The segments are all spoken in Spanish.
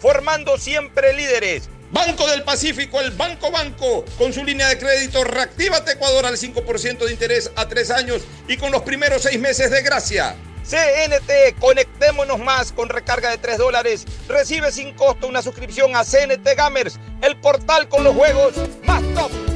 formando siempre líderes. Banco del Pacífico, el Banco Banco, con su línea de crédito Reactívate Ecuador al 5% de interés a tres años y con los primeros seis meses de gracia. CNT, conectémonos más con recarga de 3 dólares. Recibe sin costo una suscripción a CNT Gamers, el portal con los juegos más top.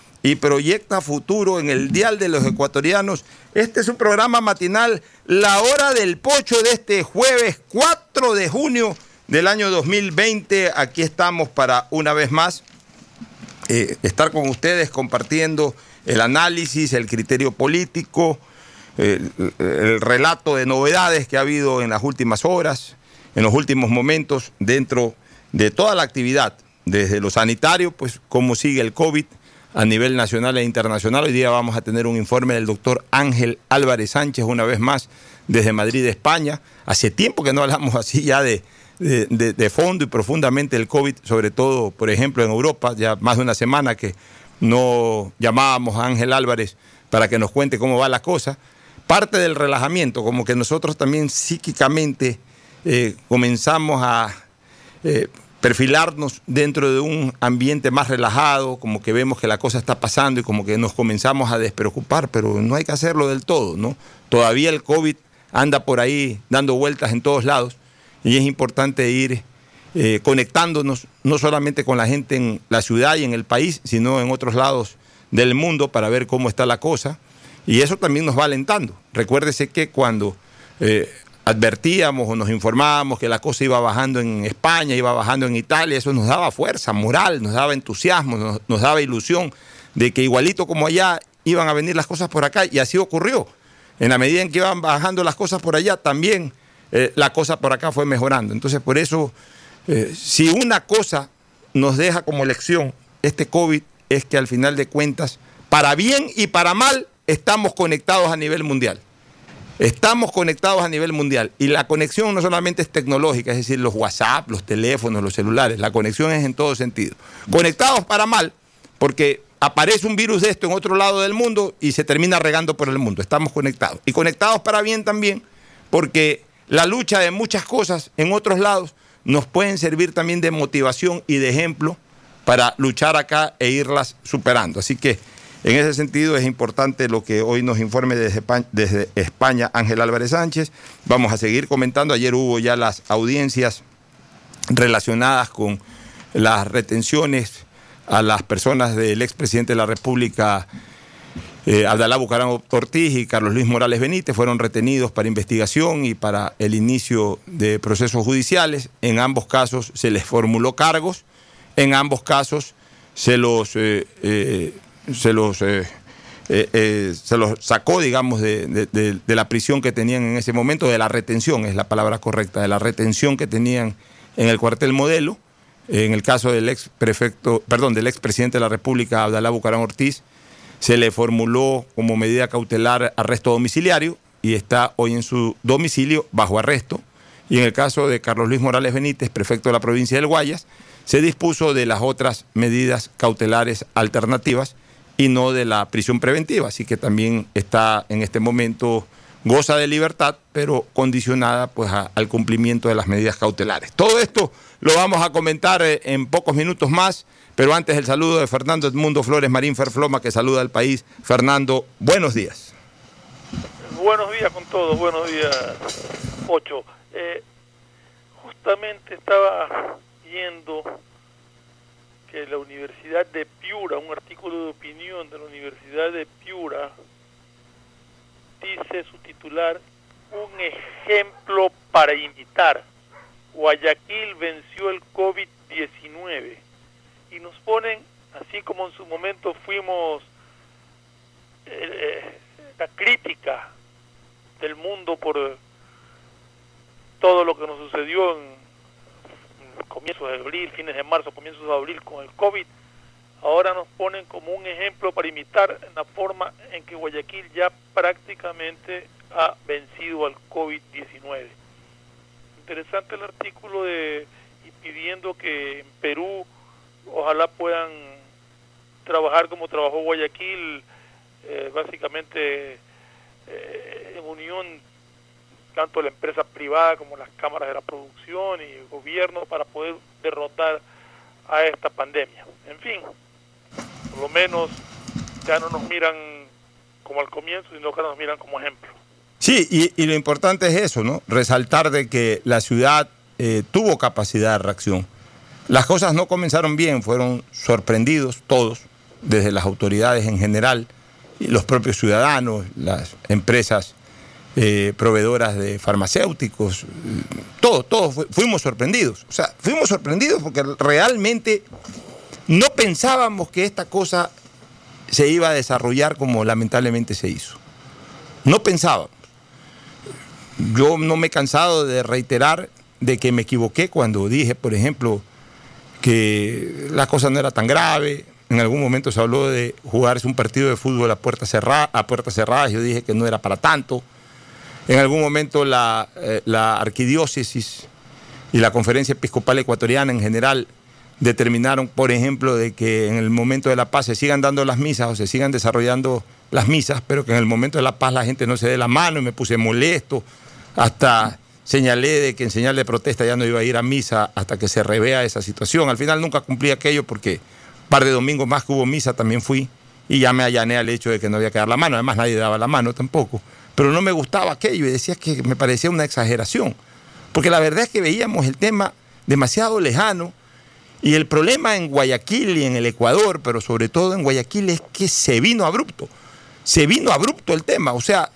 y proyecta futuro en el Dial de los Ecuatorianos. Este es un programa matinal, la hora del pocho de este jueves 4 de junio del año 2020. Aquí estamos para una vez más eh, estar con ustedes compartiendo el análisis, el criterio político, el, el relato de novedades que ha habido en las últimas horas, en los últimos momentos dentro de toda la actividad, desde lo sanitario, pues cómo sigue el COVID a nivel nacional e internacional. Hoy día vamos a tener un informe del doctor Ángel Álvarez Sánchez, una vez más, desde Madrid, España. Hace tiempo que no hablamos así ya de, de, fondo y profundamente del COVID, sobre todo, por ejemplo, en Europa, ya más de una semana que no llamábamos a Ángel Álvarez para que nos cuente cómo va la cosa. Parte del relajamiento, como que nosotros también psíquicamente eh, comenzamos a eh, perfilarnos dentro de un ambiente más relajado, como que vemos que la cosa está pasando y como que nos comenzamos a despreocupar, pero no hay que hacerlo del todo, ¿no? Todavía el COVID anda por ahí dando vueltas en todos lados y es importante ir eh, conectándonos no solamente con la gente en la ciudad y en el país, sino en otros lados del mundo para ver cómo está la cosa. Y eso también nos va alentando. Recuérdese que cuando eh, advertíamos o nos informábamos que la cosa iba bajando en España, iba bajando en Italia, eso nos daba fuerza moral, nos daba entusiasmo, nos, daba ilusión de que igualito como allá iban a venir las cosas por acá y así ocurrió. En la medida en que iban bajando las cosas por allá, también eh, la cosa por acá fue mejorando. Entonces, por eso, eh, si una cosa nos deja como lección este COVID es que al final de cuentas, para bien y para mal, estamos conectados a nivel mundial. Estamos conectados a nivel mundial y la conexión no solamente es tecnológica, es decir, los WhatsApp, los teléfonos, los celulares, la conexión es en todo sentido. Conectados para mal, porque aparece un virus de esto en otro lado del mundo y se termina regando por el mundo. Estamos conectados. Y conectados para bien también, porque la lucha de muchas cosas en otros lados nos pueden servir también de motivación y de ejemplo para luchar acá e irlas superando. Así que en ese sentido es importante lo que hoy nos informe desde, España Ángel Álvarez Sánchez. Vamos a seguir comentando. Ayer hubo ya las audiencias relacionadas con las retenciones a las personas del expresidente de la República Eh, Abdalá Bucarán Ortiz y Carlos Luis Morales Benítez fueron retenidos para investigación y para el inicio de procesos judiciales. En ambos casos se les formuló cargos, en ambos casos se los, eh, eh, se los, eh, eh, eh, se los sacó, digamos, de, de- de- la prisión que tenían en ese momento, de la retención, es la palabra correcta, de la retención que tenían en el cuartel modelo. En el caso del ex prefecto, perdón, del ex presidente de la República, Abdalá Bucarán Ortiz, se le formuló como medida cautelar arresto domiciliario y está hoy en su domicilio bajo arresto. Y en el caso de Carlos Luis Morales Benítez, prefecto de la provincia del Guayas, se dispuso de las otras medidas cautelares alternativas y no de la prisión preventiva. Así que también está en este momento, goza de libertad, pero condicionada pues al cumplimiento de las medidas cautelares. Todo esto lo vamos a comentar eh, en pocos minutos más, pero antes el saludo de Fernando Edmundo Flores Marín Ferfloma, que saluda al país. Fernando, buenos días. Buenos días con todos, buenos días, Ocho. Eh, justamente estaba viendo que la Universidad de Piura, un artículo de opinión de la Universidad de Piura, dice su titular, un ejemplo para imitar. Guayaquil venció el COVID-19 y nos ponen, así como en su momento fuimos eh, eh, la crítica del mundo por todo lo que nos sucedió en comienzos de abril, fines de marzo, comienzos de abril con el COVID, ahora nos ponen como un ejemplo para imitar la forma en que Guayaquil ya prácticamente ha vencido al COVID-19. Interesante el artículo de y pidiendo que en Perú ojalá puedan trabajar como trabajó Guayaquil, eh, básicamente eh, en unión tanto la empresa privada como las cámaras de la producción y el gobierno para poder derrotar a esta pandemia. En fin, por lo menos ya no nos miran como al comienzo, sino que nos miran como ejemplo. Sí, y, y lo importante es eso, ¿no? Resaltar de que la ciudad eh, tuvo capacidad de reacción. Las cosas no comenzaron bien, fueron sorprendidos todos, desde las autoridades en general, y los propios ciudadanos, las empresas eh, proveedoras de farmacéuticos, todos, todos fu- fuimos sorprendidos. O sea, fuimos sorprendidos porque realmente no pensábamos que esta cosa se iba a desarrollar como lamentablemente se hizo. No pensábamos. Yo no me he cansado de reiterar de que me equivoqué cuando dije, por ejemplo, que la cosa no era tan grave. En algún momento se habló de jugarse un partido de fútbol a puertas cerradas, a puertas cerradas. Yo dije que no era para tanto. En algún momento la, eh, la arquidiócesis y la conferencia episcopal ecuatoriana en general determinaron, por ejemplo, de que en el momento de la paz se sigan dando las misas o se sigan desarrollando las misas, pero que en el momento de la paz la gente no se dé la mano y me puse molesto. Hasta señalé de que en señal de protesta ya no iba a ir a misa hasta que se revea esa situación. Al final nunca cumplí aquello porque par de domingos más que hubo misa también fui y ya me allané al hecho de que no había que dar la mano. Además nadie daba la mano tampoco. Pero no me gustaba aquello y decía que me parecía una exageración. Porque la verdad es que veíamos el tema demasiado lejano y el problema en Guayaquil y en el Ecuador, pero sobre todo en Guayaquil, es que se vino abrupto. Se vino abrupto el tema. O sea,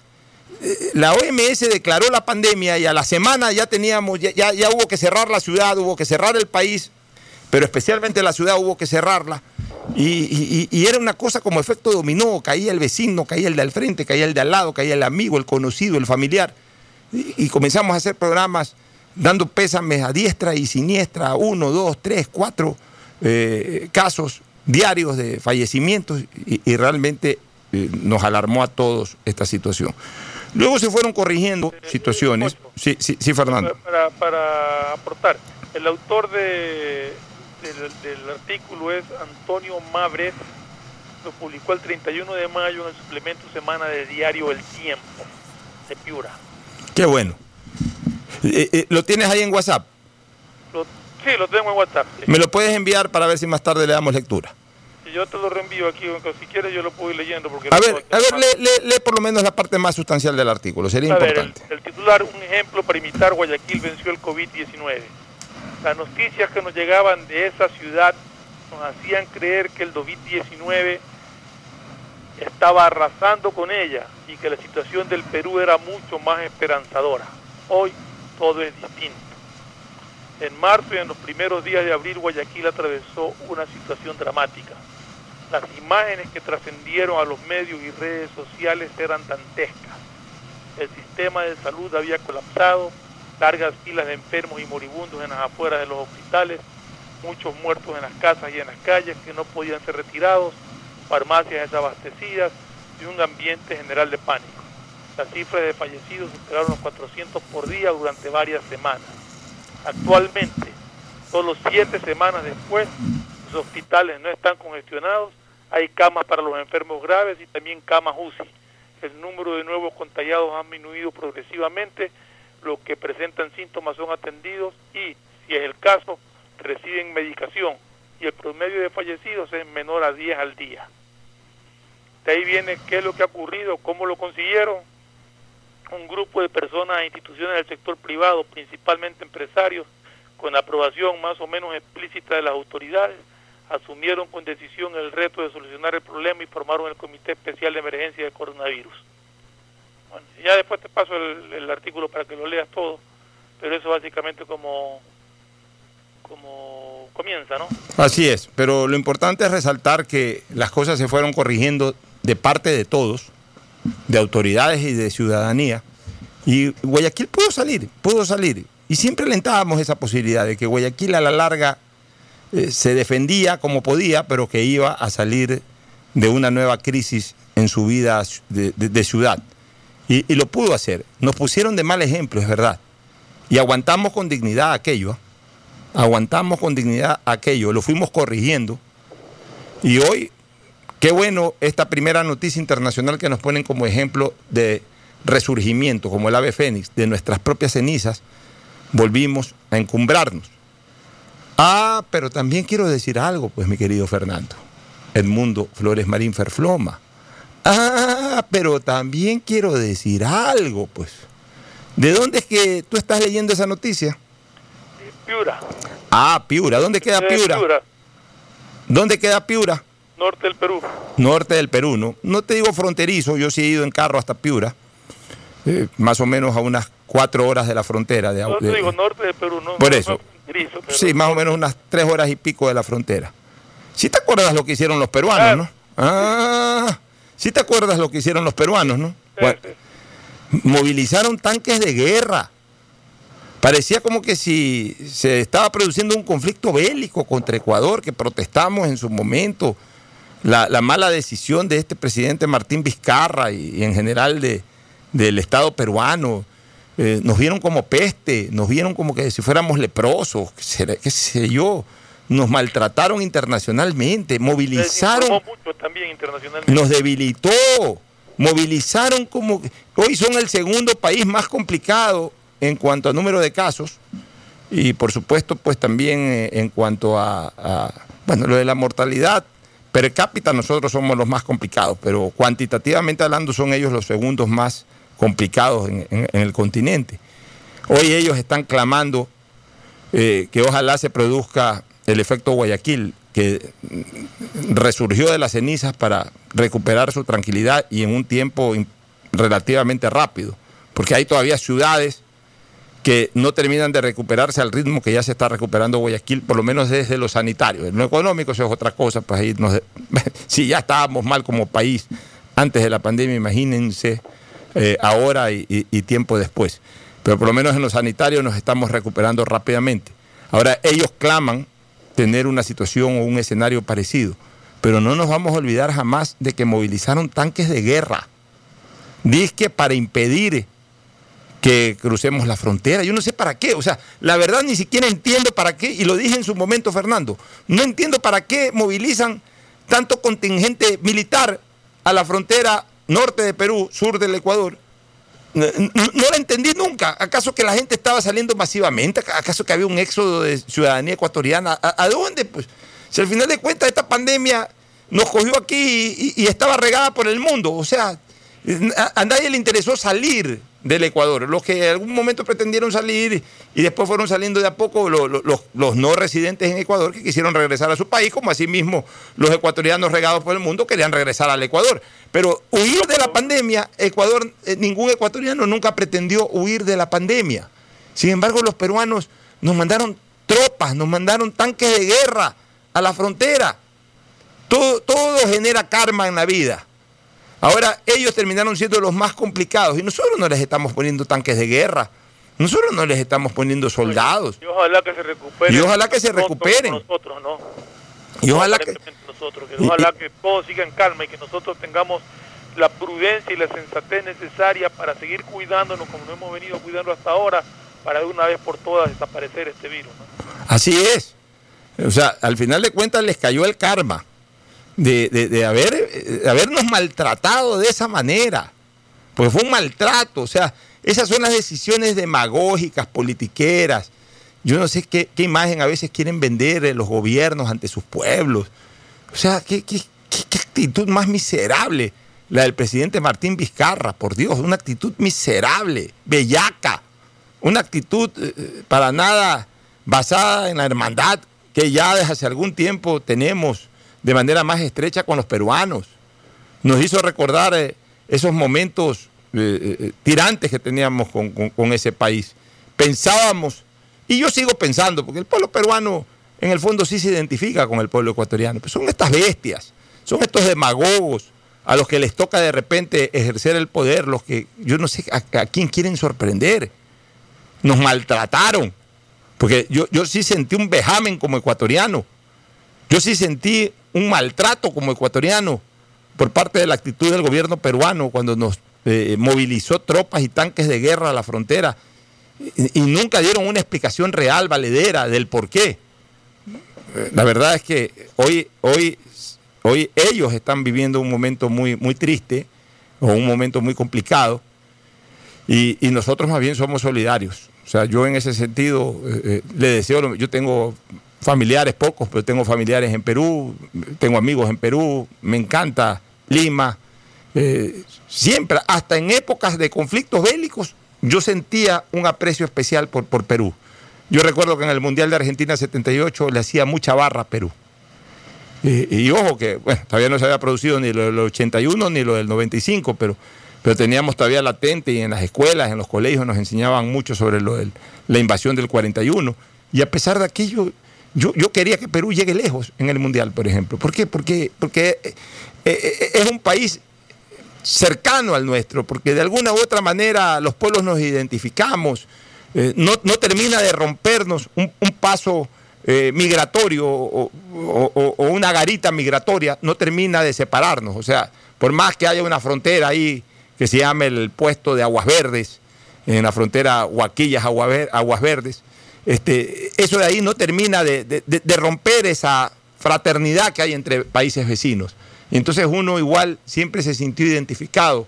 eh, la OMS declaró la pandemia y a la semana ya teníamos, ya, ya, ya hubo que cerrar la ciudad, hubo que cerrar el país, pero especialmente la ciudad hubo que cerrarla. Y, y- y era una cosa como efecto dominó, caía el vecino, caía el de al frente, caía el de al lado, caía el amigo, el conocido, el familiar. Y, y comenzamos a hacer programas dando pésames a diestra y siniestra, uno, dos, tres, cuatro eh, casos diarios de fallecimientos y, y realmente eh, nos alarmó a todos esta situación. Luego se fueron corrigiendo situaciones. Sí, sí, sí, Fernando. Para, para aportar, el autor de, del, del artículo es Antonio Mabret, lo publicó el 31 de mayo en el suplemento semana de diario El Tiempo, de Piura. Qué bueno. Eh, eh, ¿Lo tienes ahí en WhatsApp? Lo- sí, lo tengo en WhatsApp. sí. Me lo puedes enviar para ver si más tarde le damos lectura. Si yo te lo reenvío aquí, si quieres yo lo puedo ir leyendo. Porque A ver, a ver, lee, lee- lee por lo menos la parte más sustancial del artículo, sería A ver, el, importante. el titular, un ejemplo para imitar Guayaquil venció el COVID-19. Las noticias que nos llegaban de esa ciudad nos hacían creer que el COVID-19 estaba arrasando con ella y que la situación del Perú era mucho más esperanzadora. Hoy todo es distinto. En marzo y en los primeros días de abril Guayaquil atravesó una situación dramática. Las imágenes que trascendieron a los medios y redes sociales eran dantescas. El sistema de salud había colapsado, largas filas de enfermos y moribundos en las afueras de los hospitales, muchos muertos en las casas y en las calles que no podían ser retirados, farmacias desabastecidas y un ambiente general de pánico. Las cifras de fallecidos superaron los 400 por día durante varias semanas. Actualmente, solo siete semanas después, los hospitales no están congestionados, hay camas para los enfermos graves y también camas UCI. El número de nuevos contagiados ha disminuido progresivamente, los que presentan síntomas son atendidos y, si es el caso, reciben medicación y el promedio de fallecidos es menor a 10 al día. De ahí viene qué es lo que ha ocurrido, cómo lo consiguieron. Un grupo de personas e instituciones del sector privado, principalmente empresarios, con aprobación más o menos explícita de las autoridades, asumieron con decisión el reto de solucionar el problema y formaron el Comité Especial de Emergencia del Coronavirus. Ya después te paso el, artículo para que lo leas todo, pero eso básicamente como como comienza, ¿no? Así es, pero lo importante es resaltar que las cosas se fueron corrigiendo de parte de todos, de autoridades y de ciudadanía, y Guayaquil pudo salir, pudo salir, y siempre alentábamos esa posibilidad de que Guayaquil a la larga eh, se defendía como podía, pero que iba a salir de una nueva crisis en su vida de ciudad. Y, lo pudo hacer. Nos pusieron de mal ejemplo, es verdad. Y aguantamos con dignidad aquello. ¿eh? aguantamos con dignidad aquello, lo fuimos corrigiendo. Y hoy, qué bueno esta primera noticia internacional que nos ponen como ejemplo de resurgimiento, como el ave fénix, de nuestras propias cenizas, volvimos a encumbrarnos. Ah, pero también quiero decir algo, pues mi querido Fernando. Edmundo Flores Marín Ferfloma. Ah, pero también quiero decir algo, pues. ¿De dónde es que tú estás leyendo esa noticia? Piura. Ah, Piura. ¿Dónde queda Piura? Piura? ¿Dónde queda Piura? Norte del Perú. Norte del Perú, ¿no? No te digo fronterizo, yo sí he ido en carro hasta Piura. Eh, más o menos a unas cuatro horas de la frontera. De, no te digo norte del Perú, ¿no? Por eso. Pero... Sí, más o menos unas tres horas y pico de la frontera. ¿Sí te acuerdas lo que hicieron los peruanos, ah. no? Ah, sí te acuerdas lo que hicieron los peruanos, ¿no? Bueno, movilizaron tanques de guerra. Parecía como que si se estaba produciendo un conflicto bélico contra Ecuador, que protestamos en su momento, la, la mala decisión de este presidente Martín Vizcarra y, y en general de, del Estado peruano. Eh, nos vieron como peste, nos vieron como que si fuéramos leprosos, qué sé yo. Nos maltrataron internacionalmente, movilizaron. Mucho también internacionalmente. Nos debilitó, movilizaron como. Hoy son el segundo país más complicado en cuanto a número de casos y por supuesto pues también eh, en cuanto a, a, bueno, lo de la mortalidad per cápita nosotros somos los más complicados, pero cuantitativamente hablando son ellos los segundos más complicados en, en, en el continente. Hoy ellos están clamando eh, que ojalá se produzca el efecto Guayaquil, que resurgió de las cenizas para recuperar su tranquilidad y en un tiempo relativamente rápido, porque hay todavía ciudades que no terminan de recuperarse al ritmo que ya se está recuperando Guayaquil, por lo menos desde lo sanitario. En lo económico eso es otra cosa, pues ahí nos, si ya estábamos mal como país antes de la pandemia, imagínense eh, ahora y, y, tiempo después. Pero por lo menos en lo sanitario nos estamos recuperando rápidamente. Ahora ellos claman tener una situación o un escenario parecido, pero no nos vamos a olvidar jamás de que movilizaron tanques de guerra. Dice para impedir que crucemos la frontera. Yo no sé para qué, o sea, la verdad ni siquiera entiendo para qué, y lo dije en su momento, Fernando, no entiendo para qué movilizan tanto contingente militar a la frontera norte de Perú, sur del Ecuador. No, la entendí nunca. ¿Acaso que la gente estaba saliendo masivamente? ¿Acaso que había un éxodo de ciudadanía ecuatoriana? ¿A, dónde? Pues, si al final de cuentas esta pandemia nos cogió aquí y estaba regada por el mundo, o sea, a, a nadie le interesó salir del Ecuador. Los que en algún momento pretendieron salir y después fueron saliendo de a poco los, los, no residentes en Ecuador que quisieron regresar a su país, como asimismo los ecuatorianos regados por el mundo querían regresar al Ecuador. Pero huir de la pandemia, Ecuador, eh, ningún ecuatoriano nunca pretendió huir de la pandemia. Sin embargo, los peruanos nos mandaron tropas, nos mandaron tanques de guerra a la frontera. Todo, todo genera karma en la vida. Ahora ellos terminaron siendo los más complicados y nosotros no les estamos poniendo tanques de guerra. Nosotros no les estamos poniendo soldados. Y ojalá que se recuperen. Y ojalá que se recuperen. Nosotros, ¿no? Y ojalá que... Nosotros, que ojalá que todo siga en calma y que nosotros tengamos la prudencia y la sensatez necesaria para seguir cuidándonos como nos hemos venido cuidando hasta ahora, para de una vez por todas desaparecer este virus. ¿no? Así es. O sea, al final de cuentas les cayó el karma de, de, de haber, de habernos maltratado de esa manera. Pues fue un maltrato. O sea, esas son las decisiones demagógicas, politiqueras. Yo no sé qué, qué imagen a veces quieren vender los gobiernos ante sus pueblos. O sea, qué, qué, qué actitud más miserable la del presidente Martín Vizcarra, por Dios, una actitud miserable, bellaca, una actitud eh, para nada basada en la hermandad que ya desde hace algún tiempo tenemos de manera más estrecha con los peruanos. Nos hizo recordar eh, esos momentos eh, eh, tirantes que teníamos con, con, ese país. Pensábamos, y yo sigo pensando, porque el pueblo peruano en el fondo sí se identifica con el pueblo ecuatoriano, pero son estas bestias, son estos demagogos a los que les toca de repente ejercer el poder, los que yo no sé a, a quién quieren sorprender. Nos maltrataron, porque yo, yo sí sentí un vejamen como ecuatoriano, yo sí sentí un maltrato como ecuatoriano por parte de la actitud del gobierno peruano cuando nos eh, movilizó tropas y tanques de guerra a la frontera y, nunca dieron una explicación real, valedera del por qué. La verdad es que hoy, hoy, hoy ellos están viviendo un momento muy, muy triste o un momento muy complicado y, y nosotros más bien somos solidarios. O sea, yo en ese sentido eh, eh, le deseo, yo tengo familiares pocos, pero tengo familiares en Perú, tengo amigos en Perú, me encanta Lima. Eh, siempre, hasta en épocas de conflictos bélicos, yo sentía un aprecio especial por, por, Perú. Yo recuerdo que en el Mundial de Argentina 78 le hacía mucha barra a Perú. Y, ojo que, bueno, todavía no se había producido ni lo del 81 ni lo del 95, pero, pero teníamos todavía latente y en las escuelas, en los colegios nos enseñaban mucho sobre lo de la invasión del 41. Y a pesar de aquello, yo, yo, quería que Perú llegue lejos en el Mundial, por ejemplo. ¿Por qué? Porque, porque es un país cercano al nuestro, porque de alguna u otra manera los pueblos nos identificamos. Eh, no, no, termina de rompernos un, un paso eh, migratorio o, o, una garita migratoria, no termina de separarnos. O sea, por más que haya una frontera ahí que se llame el puesto de Aguas Verdes, en la frontera Huaquillas-Aguas Verdes, este, eso de ahí no termina de, de, romper esa fraternidad que hay entre países vecinos. Y entonces uno igual siempre se sintió identificado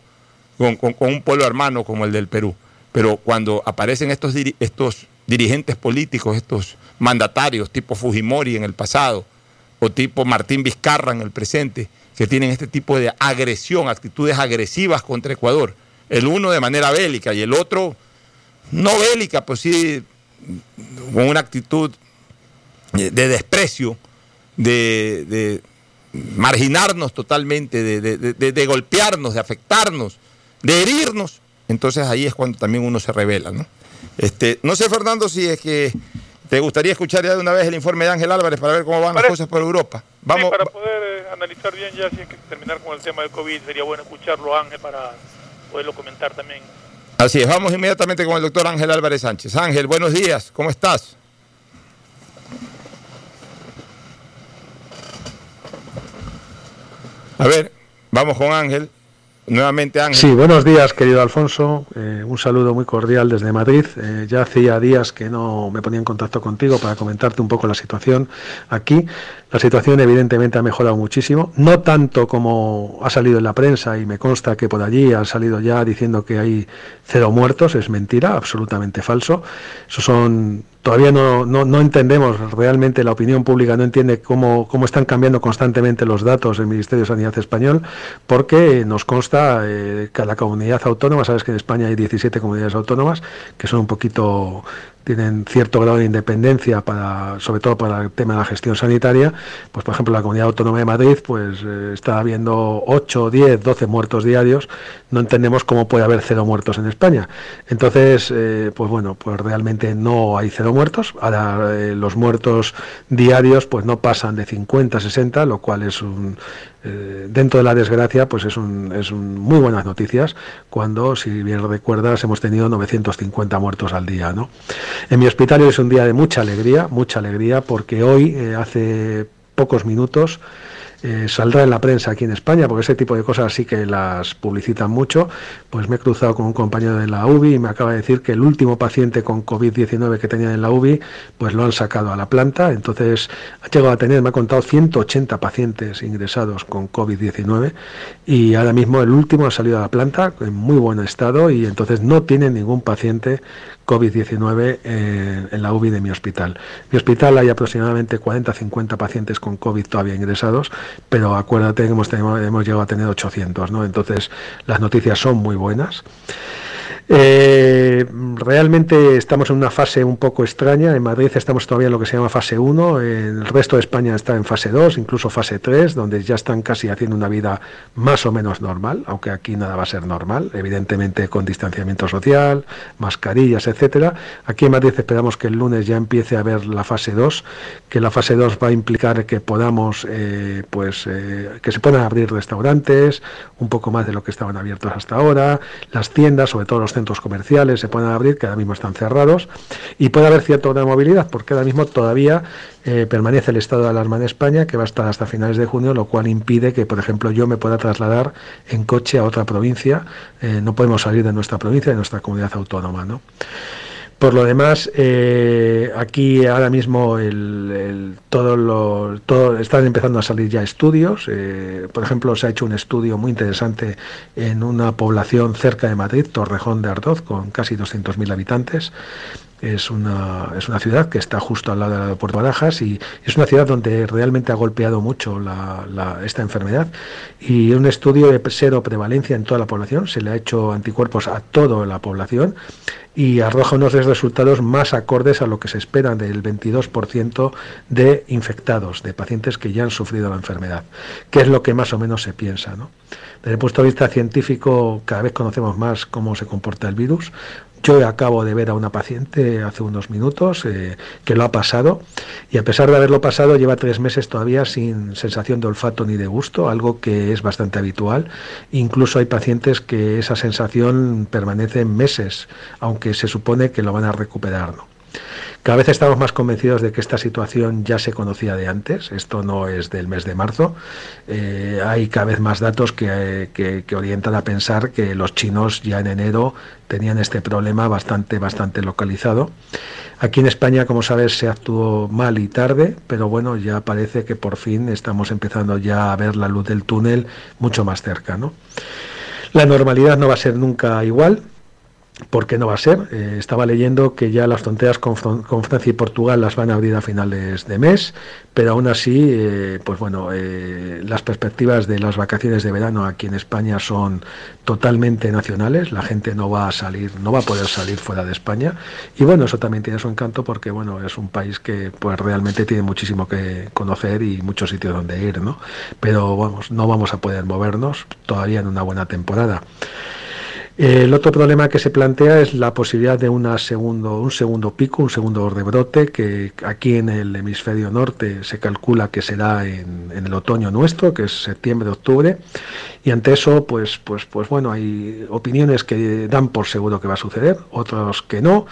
con, con, con, un pueblo hermano como el del Perú. Pero cuando aparecen estos, estos dirigentes políticos, estos mandatarios tipo Fujimori en el pasado o tipo Martín Vizcarra en el presente, que tienen este tipo de agresión, actitudes agresivas contra Ecuador, el uno de manera bélica y el otro no bélica, pues sí con una actitud de desprecio, de, de marginarnos totalmente, de, de, de, golpearnos, de afectarnos, de herirnos, entonces ahí es cuando también uno se revela. ¿no? Este, no sé, Fernando, si es que te gustaría escuchar ya de una vez el informe de Ángel Álvarez para ver cómo van las cosas por Europa. Vamos, sí, para poder eh, analizar bien ya, si es que terminar con el tema del COVID, sería bueno escucharlo, Ángel, para poderlo comentar también. Así es, vamos inmediatamente con el doctor Ángel Álvarez Sánchez. Ángel, buenos días, ¿cómo estás? A ver, vamos con Ángel. Nuevamente Ángel. Sí, buenos días, querido Alfonso. Eh, un saludo muy cordial desde Madrid. Eh, ya hacía días que no me ponía en contacto contigo para comentarte un poco la situación aquí. La situación evidentemente ha mejorado muchísimo, no tanto como ha salido en la prensa y me consta que por allí han salido ya diciendo que hay cero muertos, es mentira, absolutamente falso. Eso son todavía no, no, entendemos realmente, la opinión pública no entiende cómo, cómo están cambiando constantemente los datos del Ministerio de Sanidad español, porque nos consta eh, que comunidad autónoma, sabes que en España hay 17 comunidades autónomas, que son un poquito tienen cierto grado de independencia para, sobre todo para el tema de la gestión sanitaria, pues por ejemplo la Comunidad Autónoma de Madrid pues eh, está habiendo 8, 10, 12 muertos diarios, no entendemos cómo puede haber cero muertos en España. Entonces, eh, pues bueno, pues realmente no hay cero muertos, ahora eh, los muertos diarios pues no pasan de 50 60, lo cual es un, eh, dentro de la desgracia, pues es, un, es un muy buenas noticias cuando, si bien recuerdas, hemos tenido 950 muertos al día. ¿no? En mi hospital es un día de mucha alegría, mucha alegría, porque hoy, eh, hace pocos minutos, eh, saldrá en la prensa aquí en España, porque ese tipo de cosas sí que las publicitan mucho, pues me he cruzado con un compañero de la UBI y me acaba de decir que el último paciente con COVID-19 que tenían en la UBI, pues lo han sacado a la planta, entonces ha llegado a tener, me ha contado, 180 pacientes ingresados con COVID-19 y ahora mismo el último ha salido a la planta en muy buen estado y entonces no tiene ningún paciente COVID-19 eh, en la UBI de mi hospital. Mi hospital hay aproximadamente 40-50 pacientes con COVID todavía ingresados, pero acuérdate que hemos, hemos llegado a tener 800, ¿no? Entonces las noticias son muy buenas. Eh, realmente estamos en una fase un poco extraña. En Madrid estamos todavía en lo que se llama fase 1, el resto de España está en fase 2, incluso fase 3, donde ya están casi haciendo una vida más o menos normal, aunque aquí nada va a ser normal, evidentemente con distanciamiento social, mascarillas, etcétera. Aquí en Madrid esperamos que el lunes ya empiece a haber la fase 2, que la fase 2 va a implicar que podamos, eh, pues, eh, que se puedan abrir restaurantes, un poco más de lo que estaban abiertos hasta ahora, las tiendas, sobre todo los centros comerciales se pueden abrir, que ahora mismo están cerrados, y puede haber cierta movilidad, porque ahora mismo todavía eh, permanece el estado de alarma en España, que va a estar hasta finales de junio, lo cual impide que, por ejemplo, yo me pueda trasladar en coche a otra provincia. Eh, no podemos salir de nuestra provincia, de nuestra comunidad autónoma. ¿no? Por lo demás, eh, aquí ahora mismo el, todo lo, están empezando a salir ya estudios. Eh, por ejemplo, se ha hecho un estudio muy interesante en una población cerca de Madrid, Torrejón de Ardoz, con casi 200.000 habitantes, es una, es una ciudad que está justo al lado del aeropuerto Barajas y es una ciudad donde realmente ha golpeado mucho esta enfermedad y un estudio de cero prevalencia en toda la población, se le ha hecho anticuerpos a toda la población y arroja unos resultados más acordes a lo que se espera del 22% de infectados, de pacientes que ya han sufrido la enfermedad, que es lo que más o menos se piensa. ¿no? Desde el punto de vista científico, cada vez conocemos más cómo se comporta el virus. Yo acabo de ver a una paciente hace unos minutos eh, que lo ha pasado y a pesar de haberlo pasado lleva tres meses todavía sin sensación de olfato ni de gusto, algo que es bastante habitual. Incluso hay pacientes que esa sensación permanece meses, aunque se supone que lo van a recuperar. Cada vez estamos más convencidos de que esta situación ya se conocía de antes, esto no es del mes de marzo. Eh, hay cada vez más datos que, que, orientan a pensar que los chinos ya en enero tenían este problema bastante, bastante localizado. Aquí en España, como sabes, se actuó mal y tarde, pero bueno, ya parece que por fin estamos empezando ya a ver la luz del túnel mucho más cerca. ¿no? La normalidad no va a ser nunca igual, ¿Por qué no va a ser? Eh, estaba leyendo que ya las fronteras con, Francia y Portugal las van a abrir a finales de mes, pero aún así, eh, pues bueno, eh, las perspectivas de las vacaciones de verano aquí en España son totalmente nacionales. La gente no va a salir, no va a poder salir fuera de España. Y bueno, eso también tiene su encanto porque bueno, es un país que pues realmente tiene muchísimo que conocer y muchos sitios donde ir, ¿no? Pero vamos, no vamos a poder movernos todavía en una buena temporada. El otro problema que se plantea es la posibilidad de segundo, un segundo pico, un segundo rebrote, que aquí en el hemisferio norte se calcula que será en, en el otoño nuestro, que es septiembre, octubre, y ante eso, pues, pues, pues bueno, hay opiniones que dan por seguro que va a suceder, otros que no.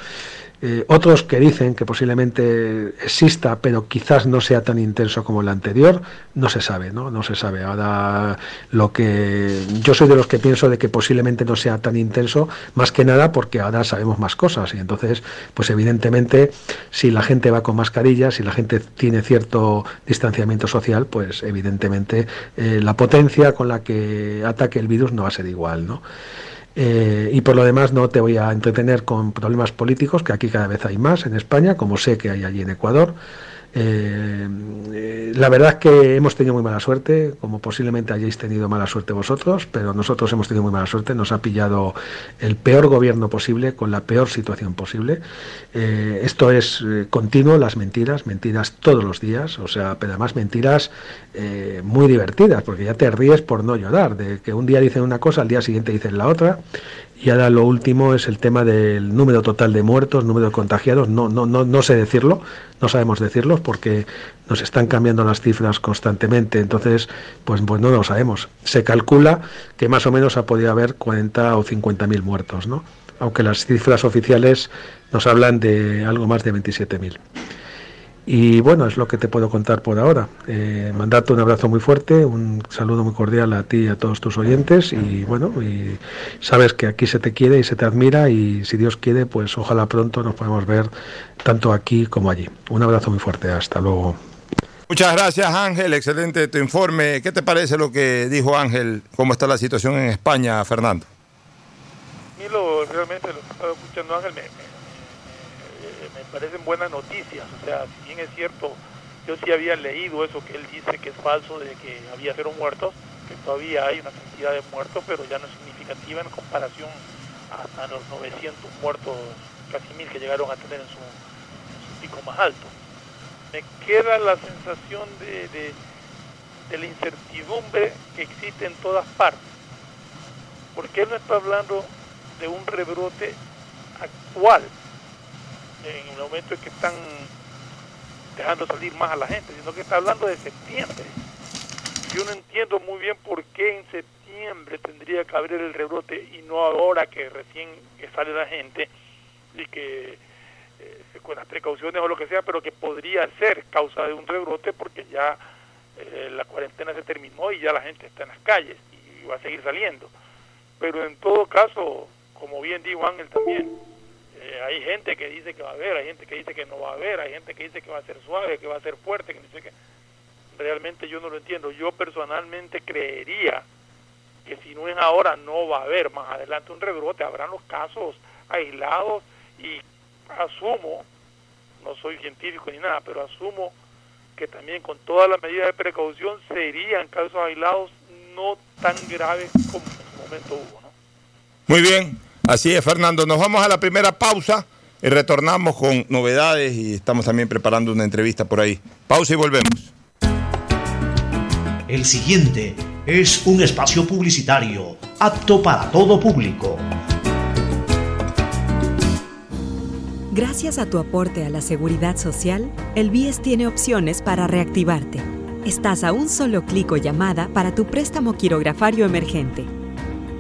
Eh, otros que dicen que posiblemente exista, pero quizás no sea tan intenso como el anterior, no se sabe, ¿no? No se sabe. Ahora lo que yo soy de los que pienso de que posiblemente no sea tan intenso, más que nada porque ahora sabemos más cosas y entonces, pues evidentemente, si la gente va con mascarilla, si la gente tiene cierto distanciamiento social, pues evidentemente eh, la potencia con la que ataque el virus no va a ser igual, ¿no? Eh, y por lo demás no te voy a entretener con problemas políticos, que aquí cada vez hay más en España, como sé que hay allí en Ecuador. Eh, eh, la verdad es que hemos tenido muy mala suerte, como posiblemente hayáis tenido mala suerte vosotros, pero nosotros hemos tenido muy mala suerte. Nos ha pillado el peor gobierno posible, con la peor situación posible. Eh, esto es continuo, las mentiras, mentiras todos los días, o sea, pero además mentiras muy divertidas, porque ya te ríes por no llorar, de que un día dicen una cosa, al día siguiente dicen la otra. Y ahora lo último es el tema del número total de muertos, número de contagiados. No, no, no, no sé decirlo, no sabemos decirlo porque nos están cambiando las cifras constantemente. Entonces, pues, pues no lo sabemos. Se calcula que más o menos ha podido haber 40 o 50 mil muertos, ¿no? Aunque las cifras oficiales nos hablan de algo más de 27 mil. Y bueno, es lo que te puedo contar por ahora. Eh, mandarte un abrazo muy fuerte, un saludo muy cordial a ti y a todos tus oyentes. Y bueno, y sabes que aquí se te quiere y se te admira. Y si Dios quiere, pues ojalá pronto nos podamos ver tanto aquí como allí. Un abrazo muy fuerte. Hasta luego. Muchas gracias Ángel, excelente tu informe. ¿Qué te parece lo que dijo Ángel? ¿Cómo está la situación en España, Fernando? A lo, realmente lo que estaba escuchando Ángel me, parecen buenas noticias. O sea, si bien es cierto, yo sí había leído eso que él dice que es falso de que había cero muertos, que todavía hay una cantidad de muertos, pero ya no es significativa en comparación hasta los 900 muertos, casi mil que llegaron a tener en su, pico más alto. Me queda la sensación de, de, de la incertidumbre que existe en todas partes, porque él no está hablando de un rebrote actual, en el momento en que están dejando salir más a la gente, sino que está hablando de septiembre. Yo no entiendo muy bien por qué en septiembre tendría que abrir el rebrote y no ahora que recién sale la gente y que eh, con las precauciones o lo que sea, pero que podría ser causa de un rebrote porque ya eh, la cuarentena se terminó y ya la gente está en las calles y va a seguir saliendo. Pero en todo caso, como bien dijo Ángel también, eh, hay gente que dice que va a haber, hay gente que dice que no va a haber, hay gente que dice que va a ser suave, que va a ser fuerte, que dice que realmente yo no lo entiendo. Yo personalmente creería que si no es ahora no va a haber más adelante un rebrote, habrán los casos aislados y asumo, no soy científico ni nada, pero asumo que también con todas las medidas de precaución serían casos aislados no tan graves como en su momento hubo. ¿no? Muy bien, Así es, Fernando. Nos vamos a la primera pausa y retornamos con novedades y estamos también preparando una entrevista por ahí. Pausa y volvemos. El siguiente es un espacio publicitario apto para todo público. Gracias a tu aporte a la seguridad social, el BIES tiene opciones para reactivarte. Estás a un solo clic o llamada para tu préstamo quirografario emergente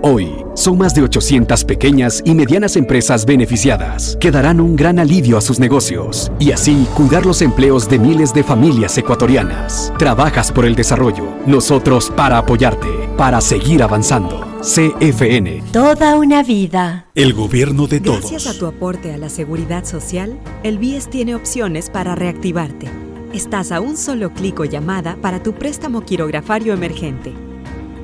Hoy, son más de 800 pequeñas y medianas empresas beneficiadas que darán un gran alivio a sus negocios y así cuidar los empleos de miles de familias ecuatorianas. Trabajas por el desarrollo, nosotros para apoyarte, para seguir avanzando. CFN. Toda una vida. El gobierno de todos. Gracias a tu aporte a la seguridad social, el BIES tiene opciones para reactivarte. Estás a un solo clic o llamada para tu préstamo quirografario emergente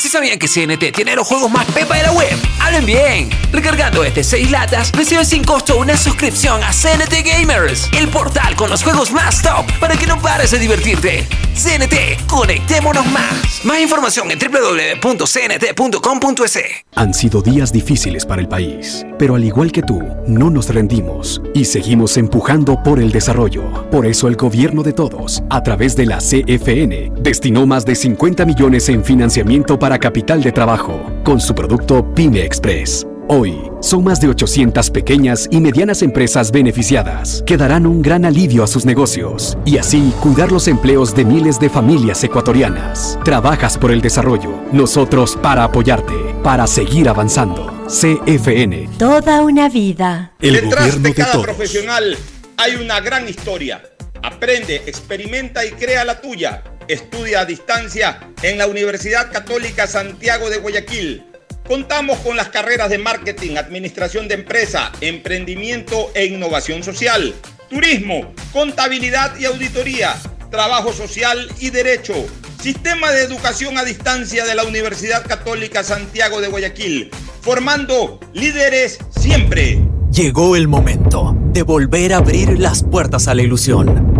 si sabían que CNT tiene los juegos más pepa de la web, hablen bien. Recargando este 6 latas, recibe sin costo una suscripción a CNT Gamers, el portal con los juegos más top para que no pares de divertirte. CNT, conectémonos más. Más información en www.cnt.com.es. Han sido días difíciles para el país, pero al igual que tú, no nos rendimos y seguimos empujando por el desarrollo. Por eso el gobierno de todos, a través de la CFN, destinó más de 50 millones en financiamiento para capital de trabajo, con su producto Pyme Express. Hoy, son más de 800 pequeñas y medianas empresas beneficiadas que darán un gran alivio a sus negocios y así cuidar los empleos de miles de familias ecuatorianas. Trabajas por el desarrollo, nosotros para apoyarte, para seguir avanzando. CFN. Toda una vida. El Detrás gobierno de de cada todos. profesional hay una gran historia. Aprende, experimenta y crea la tuya. Estudia a distancia en la Universidad Católica Santiago de Guayaquil. Contamos con las carreras de marketing, administración de empresa, emprendimiento e innovación social, turismo, contabilidad y auditoría, trabajo social y derecho. Sistema de educación a distancia de la Universidad Católica Santiago de Guayaquil, formando líderes siempre. Llegó el momento de volver a abrir las puertas a la ilusión,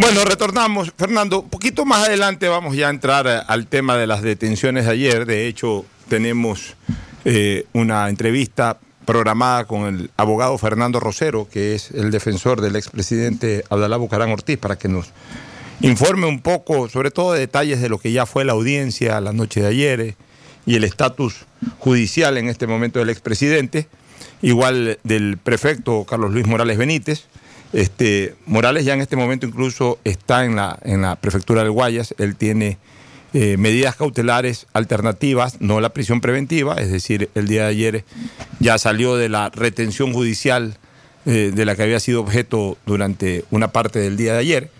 Bueno, retornamos. Fernando, un poquito más adelante vamos ya a entrar al tema de las detenciones de ayer. De hecho, tenemos eh, una entrevista programada con el abogado Fernando Rosero, que es el defensor del expresidente Abdalá Bucarán Ortiz, para que nos informe un poco, sobre todo detalles de lo que ya fue la audiencia la noche de ayer eh, y el estatus judicial en este momento del expresidente, igual del prefecto Carlos Luis Morales Benítez. Este, Morales ya en este momento incluso está en la, en la prefectura del Guayas, él tiene eh, medidas cautelares alternativas, no la prisión preventiva, es decir, el día de ayer ya salió de la retención judicial eh, de la que había sido objeto durante una parte del día de ayer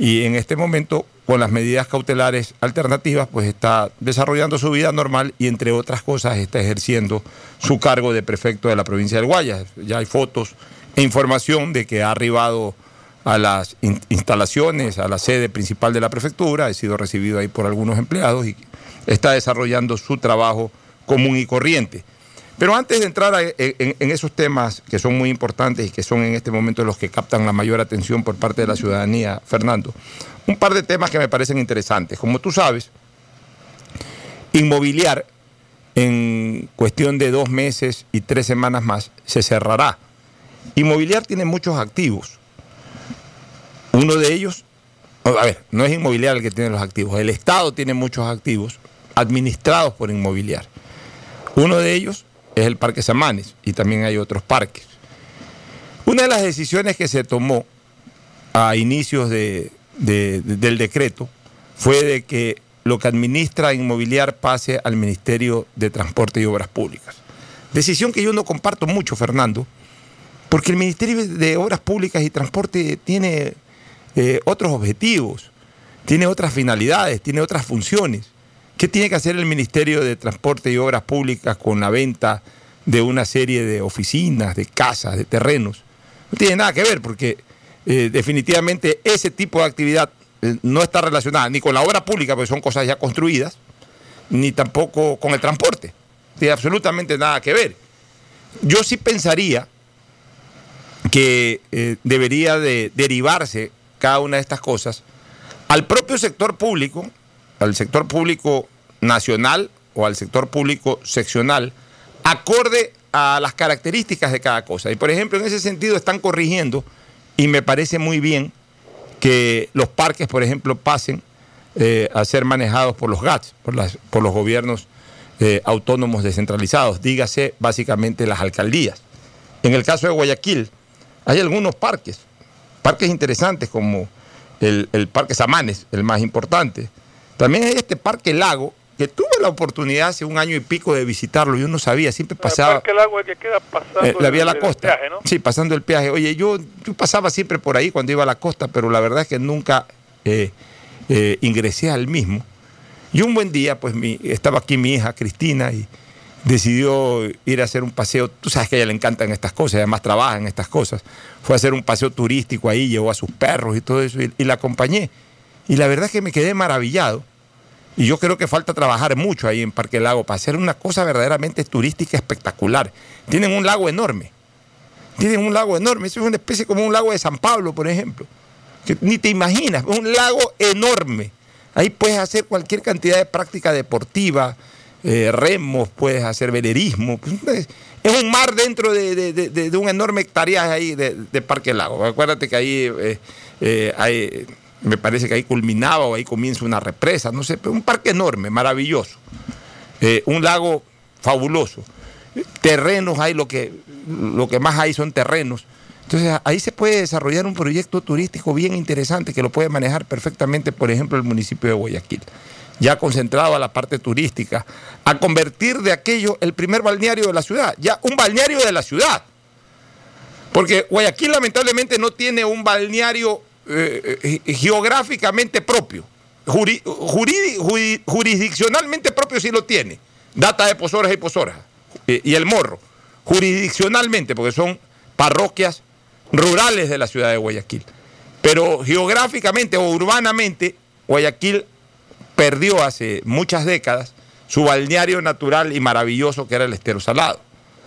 y en este momento con las medidas cautelares alternativas pues está desarrollando su vida normal y entre otras cosas está ejerciendo su cargo de prefecto de la provincia del Guayas. Ya hay fotos información de que ha arribado a las instalaciones, a la sede principal de la prefectura, ha sido recibido ahí por algunos empleados y está desarrollando su trabajo común y corriente. Pero antes de entrar en, esos temas que son muy importantes y que son en este momento los que captan la mayor atención por parte de la ciudadanía, Fernando, un par de temas que me parecen interesantes. Como tú sabes, inmobiliar en cuestión de dos meses y tres semanas más se cerrará. Inmobiliar tiene muchos activos uno de ellos, a ver, no es inmobiliario el que tiene los activos, el Estado tiene muchos activos administrados por inmobiliar. Uno de ellos es el Parque Samanes y también hay otros parques. Una de las decisiones que se tomó a inicios del decreto fue de que lo que administra inmobiliar pase al Ministerio de Transporte y Obras Públicas. Decisión que yo no comparto mucho, Fernando, porque el Ministerio de Obras Públicas y Transporte tiene eh, otros objetivos, tiene otras finalidades, tiene otras funciones. ¿Qué tiene que hacer el Ministerio de Transporte y Obras Públicas con la venta de una serie de oficinas, de casas, de terrenos? No tiene nada que ver porque eh, definitivamente ese tipo de actividad eh, no está relacionada ni con la obra pública, porque son cosas ya construidas, ni tampoco con el transporte. Tiene absolutamente nada que ver. Yo sí pensaría que debería de derivarse cada una de estas cosas al propio sector público, al sector público nacional o al sector público seccional, acorde a las características de cada cosa. Y por ejemplo, en ese sentido están corrigiendo, y me parece muy bien, que los parques, por ejemplo, pasen eh, a ser manejados por los GATS, por, las, por los gobiernos eh, autónomos descentralizados, dígase básicamente las alcaldías. En el caso de Guayaquil, hay algunos parques parques interesantes como el, Parque Samanes, el más importante. También hay este Parque Lago, que tuve la oportunidad hace un año y pico de visitarlo, yo no sabía, siempre pasaba... El Parque Lago que queda pasando eh, la vía la costa. Sí, pasando el peaje. Oye, yo, yo pasaba siempre por ahí cuando iba a la costa, pero la verdad es que nunca eh, eh, ingresé al mismo. Y un buen día, pues mi, estaba aquí mi hija Cristina y decidió ir a hacer un paseo. Tú sabes que a ella le encantan estas cosas, además trabaja en estas cosas. Fue a hacer un paseo turístico ahí, llevó a sus perros y todo eso, y, la acompañé. Y la verdad es que me quedé maravillado. Y yo creo que falta trabajar mucho ahí en Parque Lago para hacer una cosa verdaderamente turística espectacular. Tienen un lago enorme. Tienen un lago enorme. es una especie como un lago de San Pablo, por ejemplo. Que ni te imaginas. Un lago enorme. Ahí puedes hacer cualquier cantidad de práctica deportiva, eh, remos, puedes hacer velerismo. Es un mar dentro de, un enorme hectárea ahí de, Parque Lago. Acuérdate que ahí eh, eh, me parece que ahí culminaba o ahí comienza una represa, no sé, pero un parque enorme, maravilloso. un lago fabuloso. Terrenos hay, lo que, lo que más hay son terrenos. Entonces ahí se puede desarrollar un proyecto turístico bien interesante que lo puede manejar perfectamente, por ejemplo, el municipio de Guayaquil ya concentrado a la parte turística, a convertir de aquello el primer balneario de la ciudad, ya un balneario de la ciudad. Porque Guayaquil lamentablemente no tiene un balneario eh, eh, geográficamente propio. jurisdiccionalmente propio sí lo tiene. Data de Pozoras y Pozoras. Eh, y el Morro. Jurisdiccionalmente, porque son parroquias rurales de la ciudad de Guayaquil. Pero geográficamente o urbanamente, Guayaquil perdió hace muchas décadas su balneario natural y maravilloso que era el estero salado.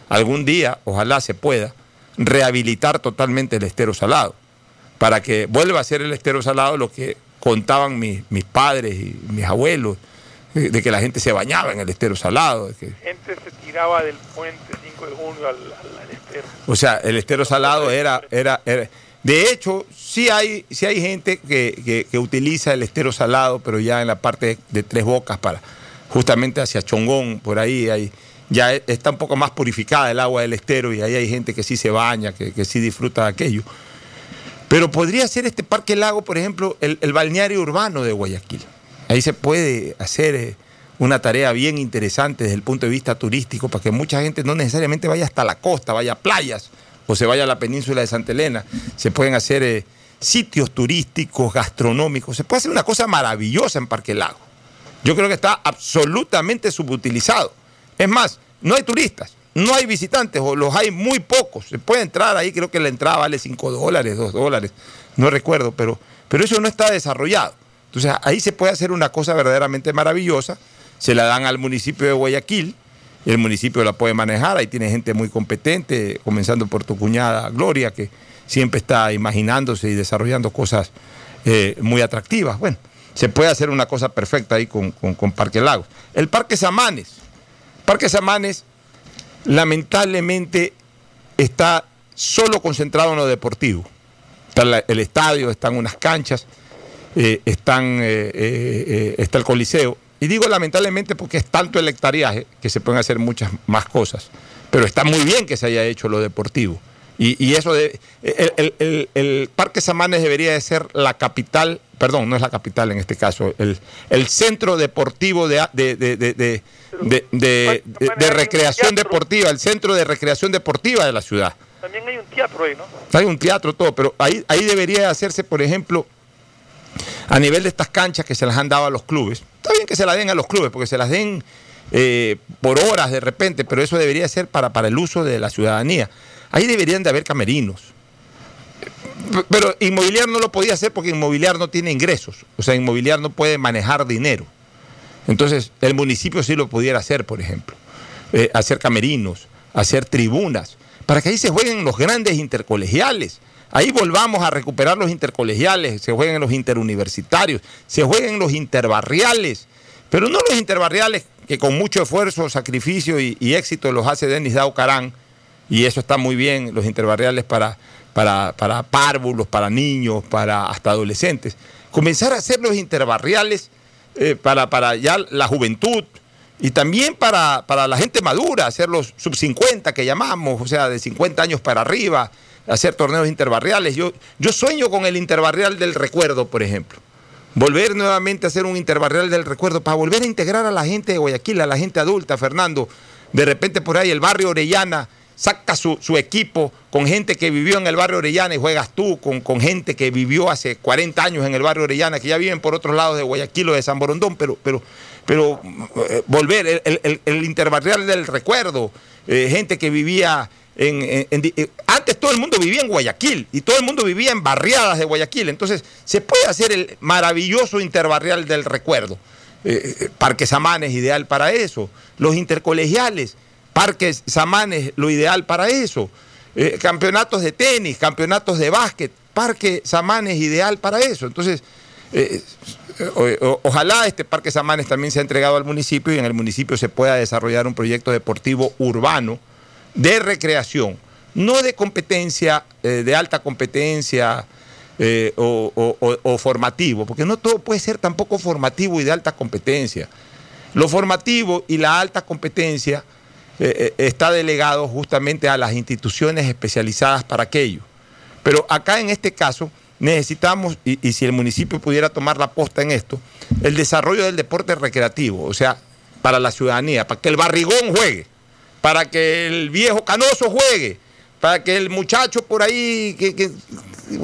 Algún día, ojalá se pueda, rehabilitar totalmente el estero salado, para que vuelva a ser el estero salado lo que contaban mis, padres y mis abuelos, de que la gente se bañaba en el estero salado. que... gente se tiraba del puente 5 de junio al, estero. O sea, el estero salado era, era, era de hecho, sí hay, sí hay gente que, utiliza el estero salado, pero ya en la parte de, Tres Bocas para justamente hacia Chongón, por ahí ya está un poco más purificada el agua del estero y ahí hay gente que sí se baña, que, sí disfruta de aquello. Pero podría ser este parque lago, por ejemplo, el, balneario urbano de Guayaquil. Ahí se puede hacer eh, una tarea bien interesante desde el punto de vista turístico para que mucha gente no necesariamente vaya hasta la costa, vaya a playas o se vaya a la península de Santa Elena. Se pueden hacer eh, sitios turísticos, gastronómicos. Se puede hacer una cosa maravillosa en Parque Lago. Yo creo que está absolutamente subutilizado. Es más, no hay turistas, no hay visitantes o los hay muy pocos. Se puede entrar ahí, creo que la entrada vale 5 dólares, 2 dólares, no recuerdo, pero, pero eso no está desarrollado. Entonces ahí se puede hacer una cosa verdaderamente maravillosa. Se la dan al municipio de Guayaquil el municipio la puede manejar. Ahí tiene gente muy competente, comenzando por tu cuñada Gloria, que siempre está imaginándose y desarrollando cosas eh, muy atractivas. Bueno, se puede hacer una cosa perfecta ahí con, con Parque Lagos. El Parque Samanes. Parque Samanes lamentablemente está solo concentrado en lo deportivo. Está el estadio, están unas canchas, eh, están, eh, está el coliseo. Y digo lamentablemente porque es tanto el hectariaje que se pueden hacer muchas más cosas. Pero está muy bien que se haya hecho lo deportivo. Y, y eso de. El, el- el- el Parque Samanes debería de ser la capital, perdón, no es la capital en este caso, el, el centro deportivo de, de, de, de- de- de- de- de- de recreación deportiva, el centro de recreación deportiva de la ciudad. También hay un teatro ahí, ¿no? Hay un teatro, todo, pero ahí, ahí debería hacerse, por ejemplo, a nivel de estas canchas que se las han dado a los clubes. Está bien que se las den a los clubes, porque se las den eh, por horas de repente, pero eso debería ser para, para el uso de la ciudadanía. Ahí deberían de haber camerinos. Pero Inmobiliar no lo podía hacer porque Inmobiliar no tiene ingresos. O sea, Inmobiliar no puede manejar dinero. Entonces, el municipio sí lo pudiera hacer, por ejemplo. Eh, hacer camerinos, hacer tribunas, para que ahí se jueguen los grandes intercolegiales. Ahí volvamos a recuperar los intercolegiales, se jueguen los interuniversitarios, se jueguen los interbarriales, pero no los interbarriales que con mucho esfuerzo, sacrificio y, éxito los hace Denis Daucarán, y eso está muy bien, los interbarriales para, para, para párvulos, para niños, para hasta adolescentes. Comenzar a hacer los interbarriales eh, para, para ya la juventud y también para, para la gente madura, hacer los sub 50 que llamamos, o sea, de 50 años para arriba, hacer torneos interbarriales. Yo, yo sueño con el interbarrial del recuerdo, por ejemplo. Volver nuevamente a hacer un interbarrial del recuerdo para volver a integrar a la gente de Guayaquil, a la gente adulta, Fernando. De repente por ahí el barrio Orellana saca su, su equipo con gente que vivió en el barrio Orellana y juegas tú, con, con gente que vivió hace 40 años en el barrio Orellana, que ya viven por otros lados de Guayaquil o de San Borondón, pero, pero, pero eh, volver, el, el- interbarrial del recuerdo, eh, gente que vivía eh, antes todo el mundo vivía en Guayaquil y todo el mundo vivía en barriadas de Guayaquil. Entonces, se puede hacer el maravilloso interbarrial del recuerdo. Eh, eh, Parque Samanes, ideal para eso. Los intercolegiales, Parques Samanes, lo ideal para eso. Campeonatos de tenis, campeonatos de básquet, Parque Samanes, ideal para eso. Entonces, ojalá este Parque Samanes también sea entregado al municipio y en el municipio se pueda desarrollar un proyecto deportivo urbano de recreación, no de competencia, eh, de alta competencia eh, o, formativo, porque no todo puede ser tampoco formativo y de alta competencia. Lo formativo y la alta competencia eh, está delegado justamente a las instituciones especializadas para aquello. Pero acá en este caso necesitamos, y, y si el municipio pudiera tomar la posta en esto, el desarrollo del deporte recreativo, o sea, para la ciudadanía, para que el barrigón juegue, para que el viejo canoso juegue, para que el muchacho por ahí que, que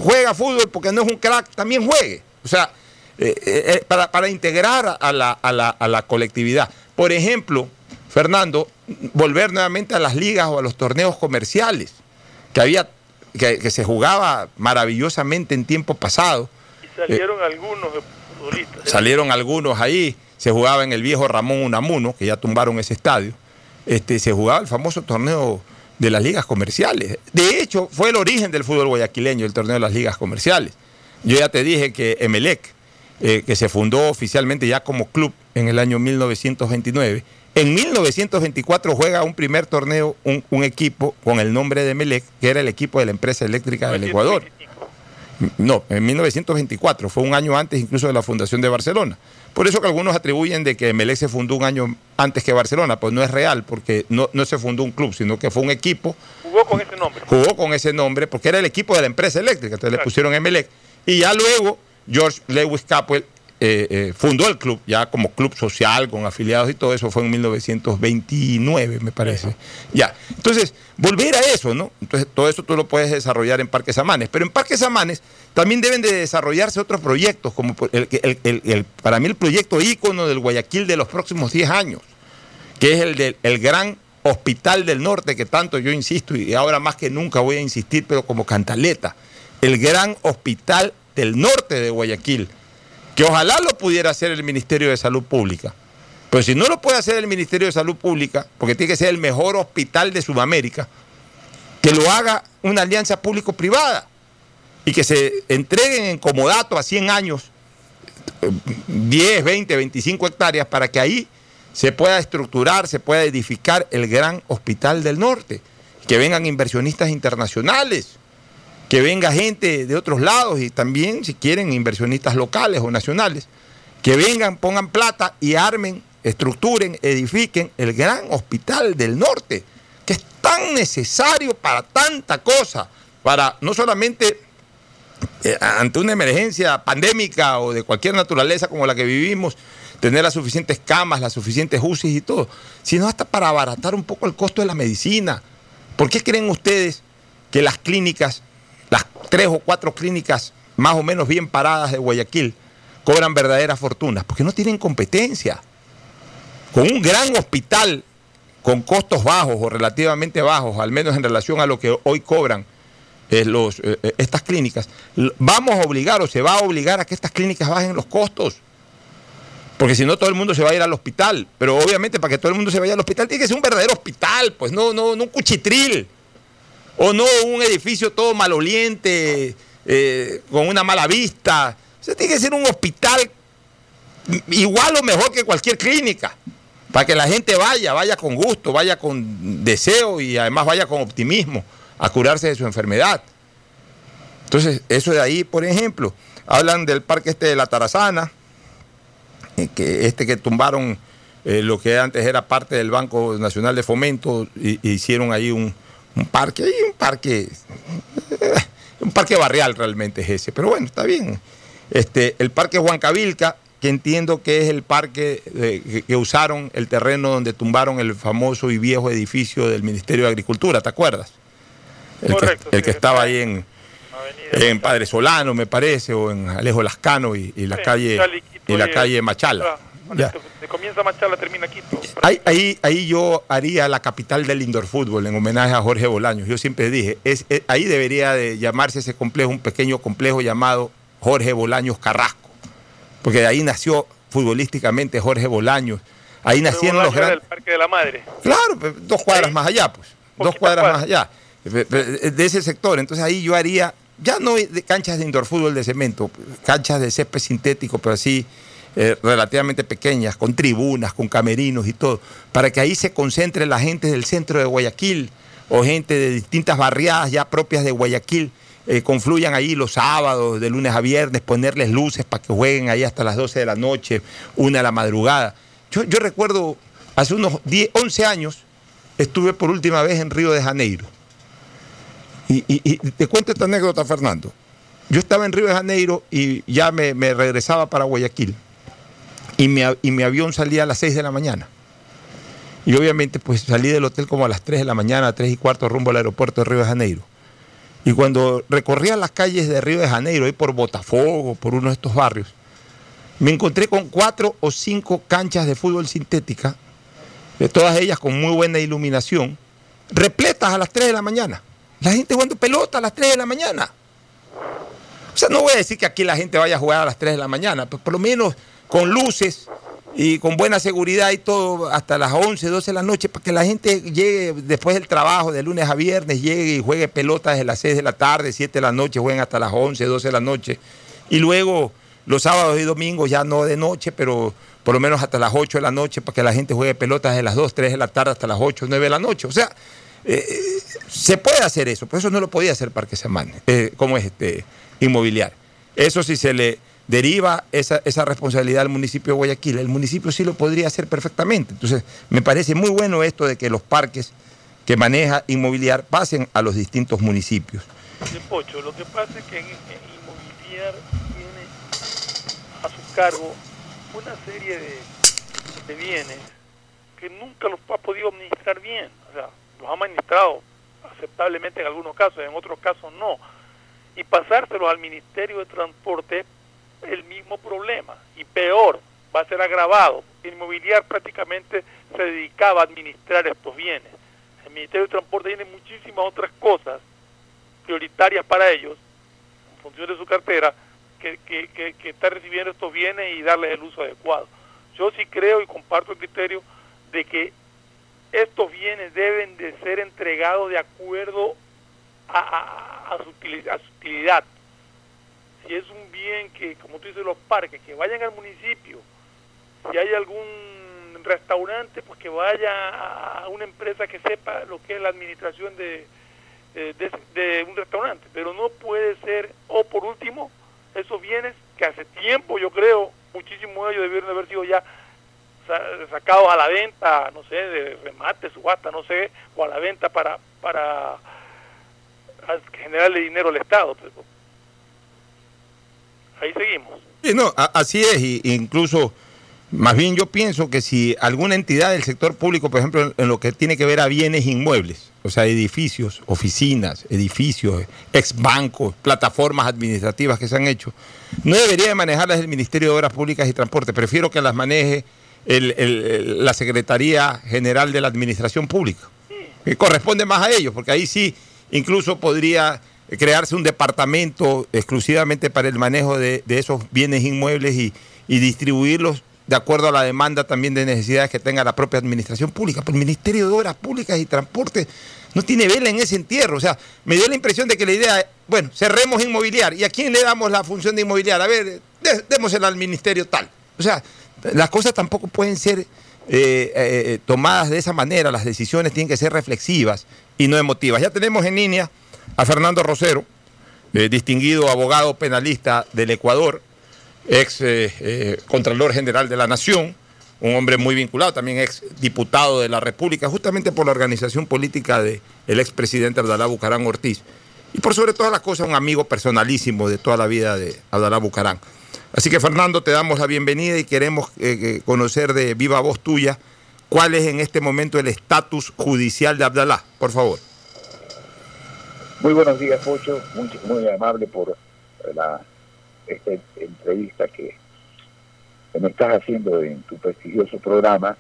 juega fútbol porque no es un crack también juegue. O sea, eh, eh, para, para integrar a la, a la- a la colectividad. Por ejemplo, Fernando, volver nuevamente a las ligas o a los torneos comerciales, que había, que, que se jugaba maravillosamente en tiempo pasado. Y salieron algunos futbolistas. Salieron algunos ahí, se jugaba en el viejo Ramón Unamuno, que ya tumbaron ese estadio. Este, se jugaba el famoso torneo de las ligas comerciales. De hecho, fue el origen del fútbol guayaquileño, el torneo de las ligas comerciales. Yo ya te dije que Emelec, eh, que se fundó oficialmente ya como club en el año 1929, en 1924 juega un primer torneo, un, un equipo con el nombre de Emelec, que era el equipo de la empresa eléctrica del Ecuador. No, en 1924, fue un año antes incluso de la fundación de Barcelona. Por eso que algunos atribuyen de que Emelec se fundó un año antes que Barcelona, pues no es real, porque no, no se fundó un club, sino que fue un equipo, Jugó con ese nombre. jugó con ese nombre, porque era el equipo de la empresa eléctrica, entonces le pusieron Emelec. Y ya luego George Lewis Capwell eh, eh, fundó el club ya como club social, con afiliados y todo eso, fue en 1929, me parece. Ya, entonces, volver a eso, ¿no? Entonces, todo eso tú lo puedes desarrollar en Parques Amanes, pero en Parques Amanes también deben de desarrollarse otros proyectos, como el, el- el- el- para mí el proyecto ícono del Guayaquil de los próximos 10 años, que es el del el gran hospital del norte, que tanto yo insisto y ahora más que nunca voy a insistir, pero como cantaleta, el gran hospital del norte de Guayaquil, que ojalá lo pudiera hacer el Ministerio de Salud Pública. Pero si no lo puede hacer el Ministerio de Salud Pública, porque tiene que ser el mejor hospital de Sudamérica, que lo haga una alianza público-privada y que se entreguen en comodato a 100 años eh, 10, 20, 25 hectáreas para que ahí se pueda estructurar, se pueda edificar el gran hospital del norte. Que vengan inversionistas internacionales, que venga gente de otros lados y también, si quieren, inversionistas locales o nacionales, que vengan, pongan plata y armen, estructuren, edifiquen el gran hospital del norte, que es tan necesario para tanta cosa, para no solamente eh, ante una emergencia pandémica o de cualquier naturaleza como la que vivimos, tener las suficientes camas, las suficientes UCI y todo, sino hasta para abaratar un poco el costo de la medicina. ¿Por qué creen ustedes que las clínicas, las tres o cuatro clínicas más o menos bien paradas de Guayaquil, cobran verdaderas fortunas? Porque no tienen competencia. Con un gran hospital con costos bajos o relativamente bajos, al menos en relación a lo que hoy cobran eh, eh, eh, estas clínicas, vamos a obligar o se va a obligar a que estas clínicas bajen los costos. Porque si no, todo el mundo se va a ir al hospital. Pero obviamente, para que todo el mundo se vaya al hospital, tiene que ser un verdadero hospital, pues no, no, no un cuchitril. O no un edificio todo maloliente, eh, con una mala vista. O sea, tiene que ser un hospital igual o mejor que cualquier clínica. Para que la gente vaya, vaya con gusto, vaya con deseo y además vaya con optimismo a curarse de su enfermedad. Entonces, eso de ahí, por ejemplo, hablan del parque este de la Tarazana, eh, que este que tumbaron eh, lo que antes era parte del Banco Nacional de Fomento, y hicieron ahí un, un parque, ahí un parque, eh, un parque barrial realmente es ese, pero bueno, está bien. Este, el parque Huancavilca, que entiendo que es el parque eh, que, que usaron el terreno donde tumbaron el famoso y viejo edificio del Ministerio de Agricultura, ¿te acuerdas? El Correcto, que, el sí, que estaba ahí en, en Padre Solano, me parece, o en Alejo Lascano y, y la Sí, calle y la y- calle Machala. Ya. Se comienza Machala, termina Quito. Ahí, ahí, ahí yo haría la capital del indoor fútbol en homenaje a Jorge Bolaños. Yo siempre dije, es, es- ahí debería de llamarse ese complejo, un pequeño complejo llamado Jorge Bolaños Carrasco. Porque de ahí nació futbolísticamente Jorge Bolaños. Ahí nacieron los Bolaño grandes... del Parque de la Madre. Claro, dos cuadras más allá, pues. Dos cuadras más allá. De ese sector. Entonces ahí yo haría, ya no de canchas de indoor fútbol de cemento, canchas de césped sintético, pero así eh, relativamente pequeñas, con tribunas, con camerinos y todo, para que ahí se concentre la gente del centro de Guayaquil o gente de distintas barriadas ya propias de Guayaquil. eh, confluyan ahí los sábados, de lunes a viernes, ponerles luces para que jueguen ahí hasta las 12 de la noche, una de la madrugada. Yo, recuerdo hace unos 10, 11 años, estuve por última vez en Río de Janeiro. Y, te cuento esta anécdota, Fernando. Yo estaba en Río de Janeiro y ya me regresaba para Guayaquil. Y mi, a- y mi avión salía a las 6 de la mañana. Y obviamente pues salí del hotel como a las 3 de la mañana, 3 y cuarto rumbo al aeropuerto de Río de Janeiro. Y cuando recorría las calles de Río de Janeiro, ahí por Botafogo, por uno de estos barrios, me encontré con cuatro o cinco canchas de fútbol sintética, de todas ellas con muy buena iluminación, repletas a las 3 de la mañana. La gente jugando pelota a las 3 de la mañana. O sea, no voy a decir que aquí la gente vaya a jugar a las 3 de la mañana, pero por lo menos con luces y con buena seguridad y todo hasta las 11, 12 de la noche, para que la gente llegue después del trabajo, de lunes a viernes, llegue y juegue pelota desde las 6 de la tarde, 7 de la noche, jueguen hasta las 11, 12 de la noche. Y luego los sábados y domingos ya no de noche, pero por lo menos hasta las 8 de la noche, para que la gente juegue pelota desde las 2, 3 de la tarde hasta las 8, 9 de la noche. O sea, eh, se puede hacer eso, por eso no lo podía hacer Parque Semana, eh, como es este inmobiliario. Eso si se le deriva esa, responsabilidad al municipio de Guayaquil, el municipio sí lo podría hacer perfectamente. Entonces, me parece muy bueno esto de que los parques que maneja inmobiliar pasen a los distintos municipios. Pocho, lo que pasa es que Inmobiliar tiene a su cargo una serie de, de bienes que nunca los ha podido administrar bien. O sea, los ha administrado aceptablemente en algunos casos, en otros casos no. Y pasárselos al Ministerio de Transporte el mismo problema. Y peor, va a ser agravado. Inmobiliar prácticamente se dedicaba a administrar estos bienes. El Ministerio de Transporte tiene muchísimas otras cosas prioritarias para ellos, en función de su cartera, que, que, que, está recibiendo estos bienes y darles el uso adecuado. Yo sí creo y comparto el criterio de que estos bienes deben de ser entregados de acuerdo a, a, a, su, a su utilidad. Si es un bien que, como tú dices, los parques, que vayan al municipio. Si hay algún restaurante, pues que vaya a una empresa que sepa lo que es la administración de, de, de, de un restaurante. Pero no puede ser, o por último, esos bienes que hace tiempo, yo creo, muchísimos de ellos debieron haber sido ya sacados a la venta, no sé, de remate, subasta, no sé, o a la venta para para generarle dinero al Estado. Pues. Ahí seguimos. Sí, no, a, así es, y, incluso, más bien yo pienso que si alguna entidad del sector público, por ejemplo, en, en, lo que tiene que ver a bienes inmuebles, o sea, edificios, oficinas, edificios, ex bancos, plataformas administrativas que se han hecho, no debería de manejarlas el Ministerio de Obras Públicas y Transporte, prefiero que las maneje el, el, la Secretaría General de la Administración Pública, que corresponde más a ellos, porque ahí sí incluso podría crearse un departamento exclusivamente para el manejo de, esos bienes inmuebles y, distribuirlos de acuerdo a la demanda también de necesidades que tenga la propia administración pública. Pero el Ministerio de Obras Públicas y Transporte no tiene vela en ese entierro. O sea, me dio la impresión de que la idea, bueno, cerremos inmobiliar. ¿Y a quién le damos la función de inmobiliar? A ver, démosela al ministerio tal. O sea, las cosas tampoco pueden ser eh, eh, tomadas de esa manera, las decisiones tienen que ser reflexivas y no emotivas. Ya tenemos en línea a Fernando Rosero, eh, distinguido abogado penalista del Ecuador, ex Contralor General de la Nación, un hombre muy vinculado, también ex diputado de la República, justamente por la organización política del de expresidente Abdalá Bucarán Ortiz. Y por sobre todas las cosas, un amigo personalísimo de toda la vida de Abdalá Bucarán. Así que Fernando, te damos la bienvenida y queremos eh, conocer de viva voz tuya cuál es en este momento el estatus judicial de Abdalá, por favor. Muy buenos días, Pocho, muy, muy amable por la, esta entrevista que, me estás haciendo en tu prestigioso programa.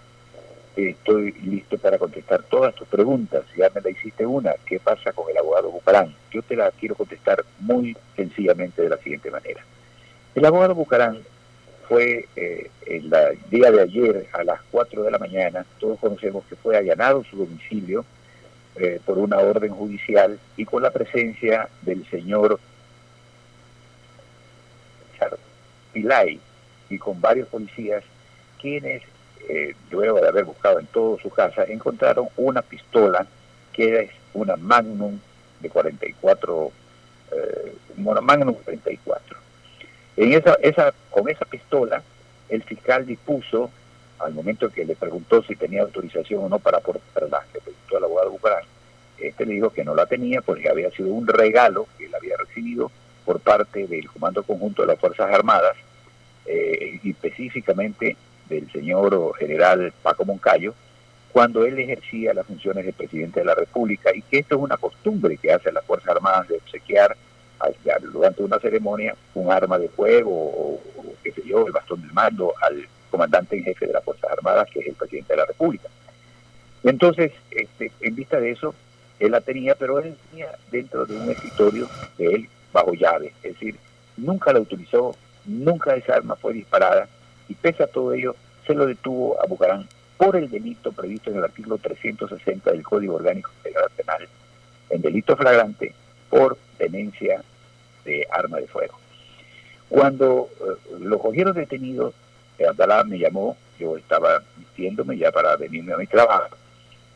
Estoy listo para contestar todas tus preguntas. Ya me la hiciste una, ¿qué pasa con el abogado Bucarán? Yo te la quiero contestar muy sencillamente de la siguiente manera. El abogado Bucarán fue eh, el día de ayer a las 4 de la mañana, todos conocemos que fue allanado su domicilio eh, por una orden judicial y con la presencia del señor Pilay y con varios policías quienes, eh, luego de haber buscado en toda su casa, encontraron una pistola que es una Magnum de 44, eh, una Magnum 34 en esa, esa, con esa pistola, el fiscal dispuso, al momento que le preguntó si tenía autorización o no para portarla, le preguntó al abogado Bucarán, este le dijo que no la tenía porque había sido un regalo que él había recibido por parte del Comando Conjunto de las Fuerzas Armadas, eh, y específicamente del señor general Paco Moncayo, cuando él ejercía las funciones de presidente de la República, y que esto es una costumbre que hace las Fuerzas Armadas de obsequiar durante una ceremonia un arma de fuego o, o, qué sé yo, el bastón del mando al comandante en jefe de las Fuerzas Armadas, que es el presidente de la República. Entonces, este, en vista de eso, él la tenía, pero él tenía dentro de un escritorio de él bajo llave, es decir, nunca la utilizó, nunca esa arma fue disparada, y pese a todo ello, se lo detuvo a Bucarán por el delito previsto en el artículo 360 del Código Orgánico Federal Penal, en delito flagrante por tenencia de arma de fuego. Cuando eh, lo cogieron detenido, eh, me llamó, yo estaba vistiéndome ya para venirme a mi trabajo,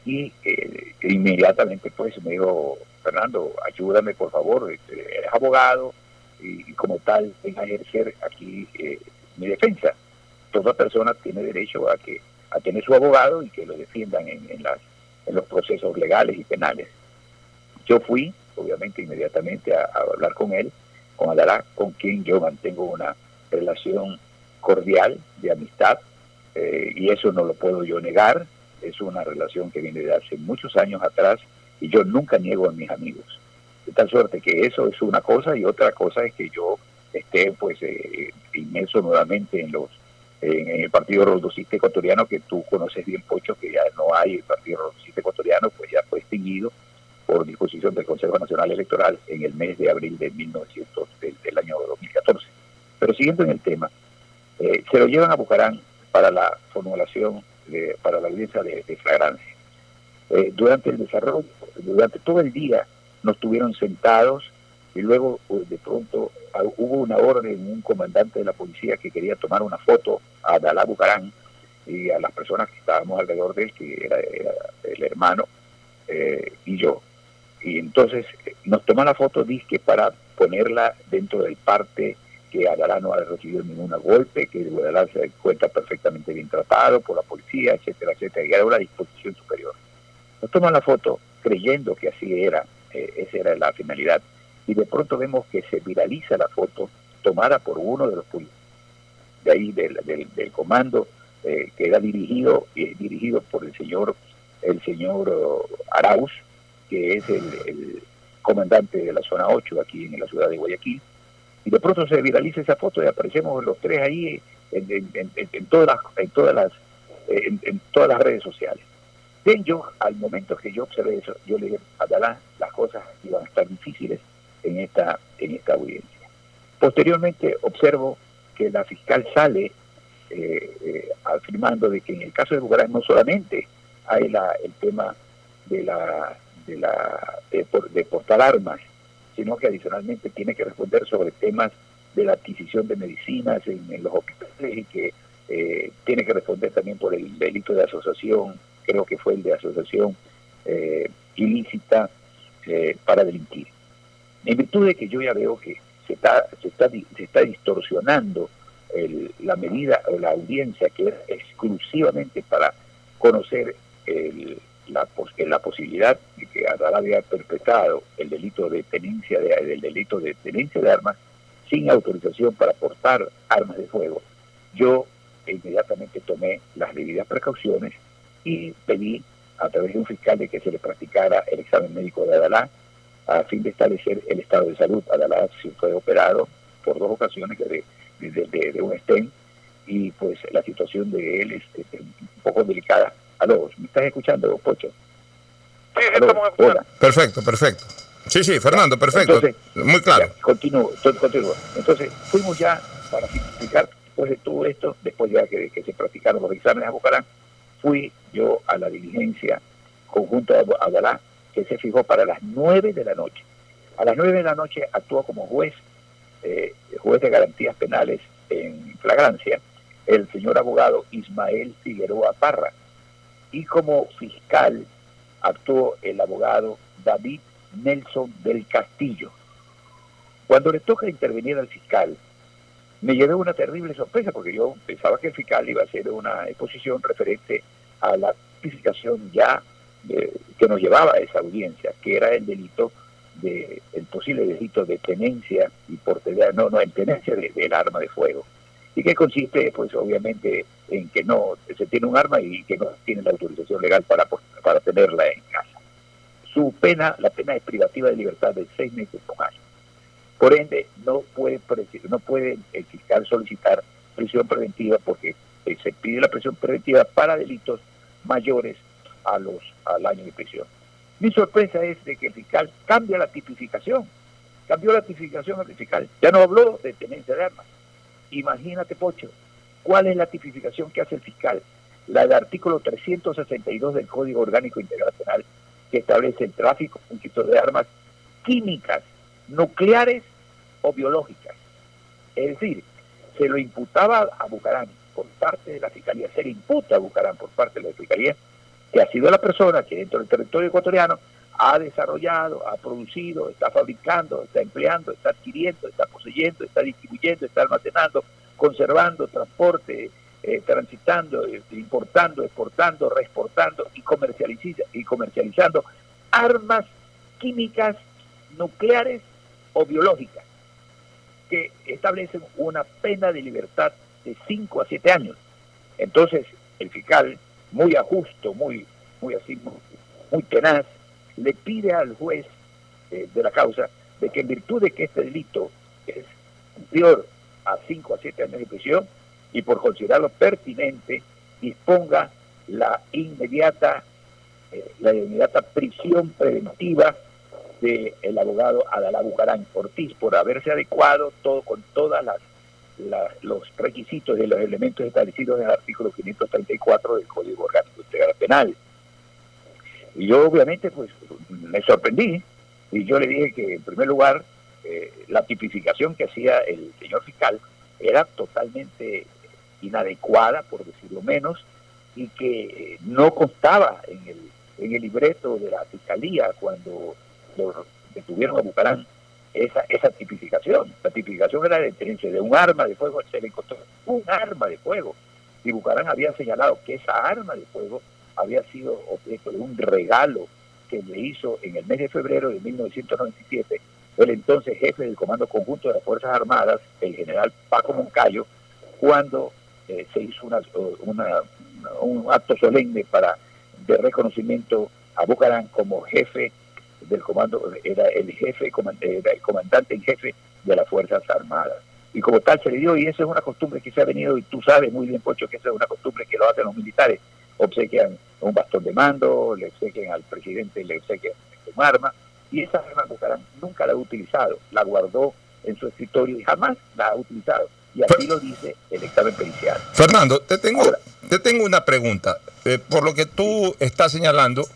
y eh, inmediatamente pues me dijo, Fernando, ayúdame por favor, este, eres abogado, y, como tal ven a ejercer aquí eh, mi defensa. Toda persona tiene derecho a que a tener su abogado y que lo defiendan en, en, las, en los procesos legales y penales. Yo fui, obviamente, inmediatamente a, a hablar con él, con Adalá, con quien yo mantengo una relación cordial, de amistad, eh, y eso no lo puedo yo negar, es una relación que viene de hace muchos años atrás y yo nunca niego a mis amigos. De tal suerte que eso es una cosa y otra cosa es que yo esté pues eh, inmerso nuevamente en los en, el Partido Rodocista Ecuatoriano, que tú conoces bien, Pocho, que ya no hay el Partido Rodocista Ecuatoriano, pues ya fue extinguido por disposición del Consejo Nacional Electoral en el mes de abril de 1900, del, año 2014. Pero siguiendo en el tema, eh, se lo llevan a Bucarán para la formulación, de, para la audiencia de, flagrancia. Eh, durante el desarrollo, durante todo el día, nos tuvieron sentados y luego pues, de pronto ah, hubo una orden, un comandante de la policía que quería tomar una foto a Dalá Bucarán y a las personas que estábamos alrededor de él, que era, el hermano eh, y yo. Y entonces eh, nos toma la foto, dice para ponerla dentro del parte que Adalá no ha recibido ningún golpe, que Adalá se encuentra perfectamente bien tratado por la policía, etcétera, etcétera, y era una disposición superior. Nos toman la foto creyendo que así era, eh, esa era la finalidad y de pronto vemos que se viraliza la foto tomada por uno de los policías de ahí del, del, comando eh, que era dirigido eh, dirigido por el señor el señor Arauz que es el, comandante de la zona 8 aquí en la ciudad de Guayaquil y de pronto se viraliza esa foto y aparecemos los tres ahí en, todas las en todas las en, todas las redes sociales bien yo al momento que yo observé eso yo le dije a Dalá las cosas iban a estar difíciles en esta, en esta audiencia. Posteriormente observo que la fiscal sale eh, eh, afirmando de que en el caso de Bucaram no solamente hay el tema de la de la de, portar armas, sino que adicionalmente tiene que responder sobre temas de la adquisición de medicinas en, los hospitales y que eh, tiene que responder también por el delito de asociación, creo que fue el de asociación ilícita para delinquir. En virtud de que yo ya veo que se está, se está, se está distorsionando la medida o la audiencia que es exclusivamente para conocer la, la posibilidad de que Adalá había perpetrado el delito de tenencia de, el delito de tenencia de armas sin autorización para portar armas de fuego. Yo inmediatamente tomé las debidas precauciones y pedí a través de un fiscal de que se le practicara el examen médico de Adalá a fin de establecer el estado de salud. Adalá si fue operado por dos ocasiones de, de, un estén y pues la situación de él es, un poco delicada. Aló, ¿me estás escuchando, Pocho? Sí, estamos escuchando. Perfecto, perfecto. Sí, sí, Fernando, perfecto. Muy claro. Continúo, continúo. Entonces, fuimos ya para explicar después de todo esto, después ya que, que se practicaron los exámenes a Bucarán, fui yo a la diligencia conjunta de Adalá que se fijó para las 9 de la noche. A las 9 de la noche actuó como juez, eh, juez de garantías penales en flagrancia, el señor abogado Ismael Figueroa Parra. Y como fiscal actuó el abogado David Nelson del Castillo. Cuando le toca intervenir al fiscal, me llevé una terrible sorpresa porque yo pensaba que el fiscal iba a hacer una exposición referente a la tipificación ya que nos llevaba a esa audiencia, que era el delito de el posible delito de tenencia y portería, no, no, en tenencia del arma de fuego. Y que consiste, pues obviamente, en que no se tiene un arma y que no tiene la autorización legal para, para tenerla en casa. Su pena, la pena es privativa de libertad de seis meses con año. Por ende, no puede, no puede el fiscal solicitar prisión preventiva porque eh, se pide la prisión preventiva para delitos mayores a los, al año de prisión. Mi sorpresa es de que el fiscal cambia la tipificación, cambió la tipificación al fiscal, ya no habló de tenencia de armas. Imagínate, Pocho, ¿cuál es la tipificación que hace el fiscal? La del artículo 362 del Código Orgánico Internacional que establece el tráfico de armas químicas, nucleares o biológicas. Es decir, se lo imputaba a Bucarán por parte de la Fiscalía, se le imputa a Bucarán por parte de la Fiscalía que ha sido la persona que dentro del territorio ecuatoriano ha desarrollado, ha producido, está fabricando, está empleando, está adquiriendo, está poseyendo, está distribuyendo, está almacenando, conservando, transporte, eh, transitando, eh, importando, exportando, reexportando y, y comercializando armas químicas, nucleares o biológicas que establecen una pena de libertad de 5 a 7 años. Entonces, el fiscal, muy ajusto, muy, muy así, muy tenaz, le pide al juez eh, de la causa de que en virtud de que este delito es superior a 5 a 7 años de prisión y por considerarlo pertinente, disponga la inmediata, eh, la inmediata prisión preventiva del abogado Adalá Bucarán Ortiz por haberse adecuado todo con todas las, los requisitos de los elementos establecidos en el artículo 534 del Código Orgánico Integral Penal. Y yo obviamente pues me sorprendí y yo le dije que en primer lugar eh, la tipificación que hacía el señor fiscal era totalmente inadecuada, por decirlo menos, y que eh, no constaba en el, en el libreto de la fiscalía cuando lo detuvieron a Bucarán esa, esa tipificación. La tipificación era de de un arma de fuego, se le encontró un arma de fuego. Y Bucarán había señalado que esa arma de fuego había sido objeto de un regalo que le hizo en el mes de febrero de 1997 el entonces jefe del Comando Conjunto de las Fuerzas Armadas, el general Paco Moncayo, cuando eh, se hizo una, un acto solemne para de reconocimiento a Bucarán como jefe del comando, era el jefe, era el comandante en jefe de las Fuerzas Armadas. Y como tal se le dio, y esa es una costumbre que se ha venido, y tú sabes muy bien, Pocho, que esa es una costumbre que lo hacen los militares, obsequian un bastón de mando, le obsequian al presidente, le obsequian un arma, y esa arma Bucarán nunca la ha utilizado, la guardó en su escritorio y jamás la ha utilizado. Y así lo dice el examen pericial. Fernando, te tengo, te tengo una pregunta. Eh, por lo que tú estás señalando,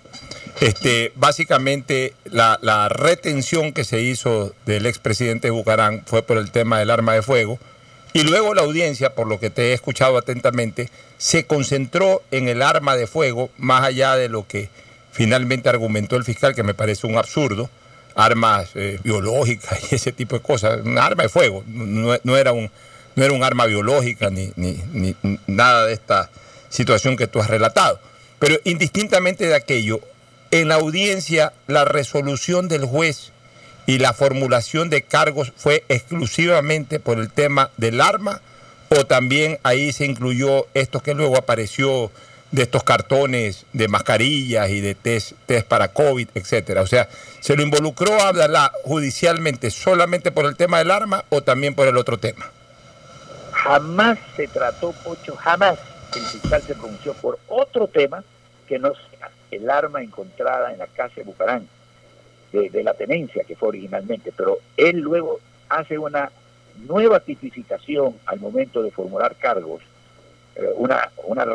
este, básicamente la, la retención que se hizo del expresidente Bucarán fue por el tema del arma de fuego. Y luego la audiencia, por lo que te he escuchado atentamente, se concentró en el arma de fuego, más allá de lo que finalmente argumentó el fiscal, que me parece un absurdo, armas eh, biológicas y ese tipo de cosas, un arma de fuego, no, era, un, no era un arma biológica ni, ni, ni nada de esta situación que tú has relatado. Pero indistintamente de aquello, en la audiencia la resolución del juez y la formulación de cargos fue exclusivamente por el tema del arma o también ahí se incluyó esto que luego apareció de estos cartones de mascarillas y de test, test para COVID, etcétera. O sea, ¿se lo involucró a judicialmente solamente por el tema del arma o también por el otro tema? Jamás se trató, Pocho, jamás el fiscal se pronunció por otro tema que no sea el arma encontrada en la casa de Bucarán de, la tenencia que fue originalmente, pero él luego hace una nueva tipificación al momento de formular cargos, eh, una, una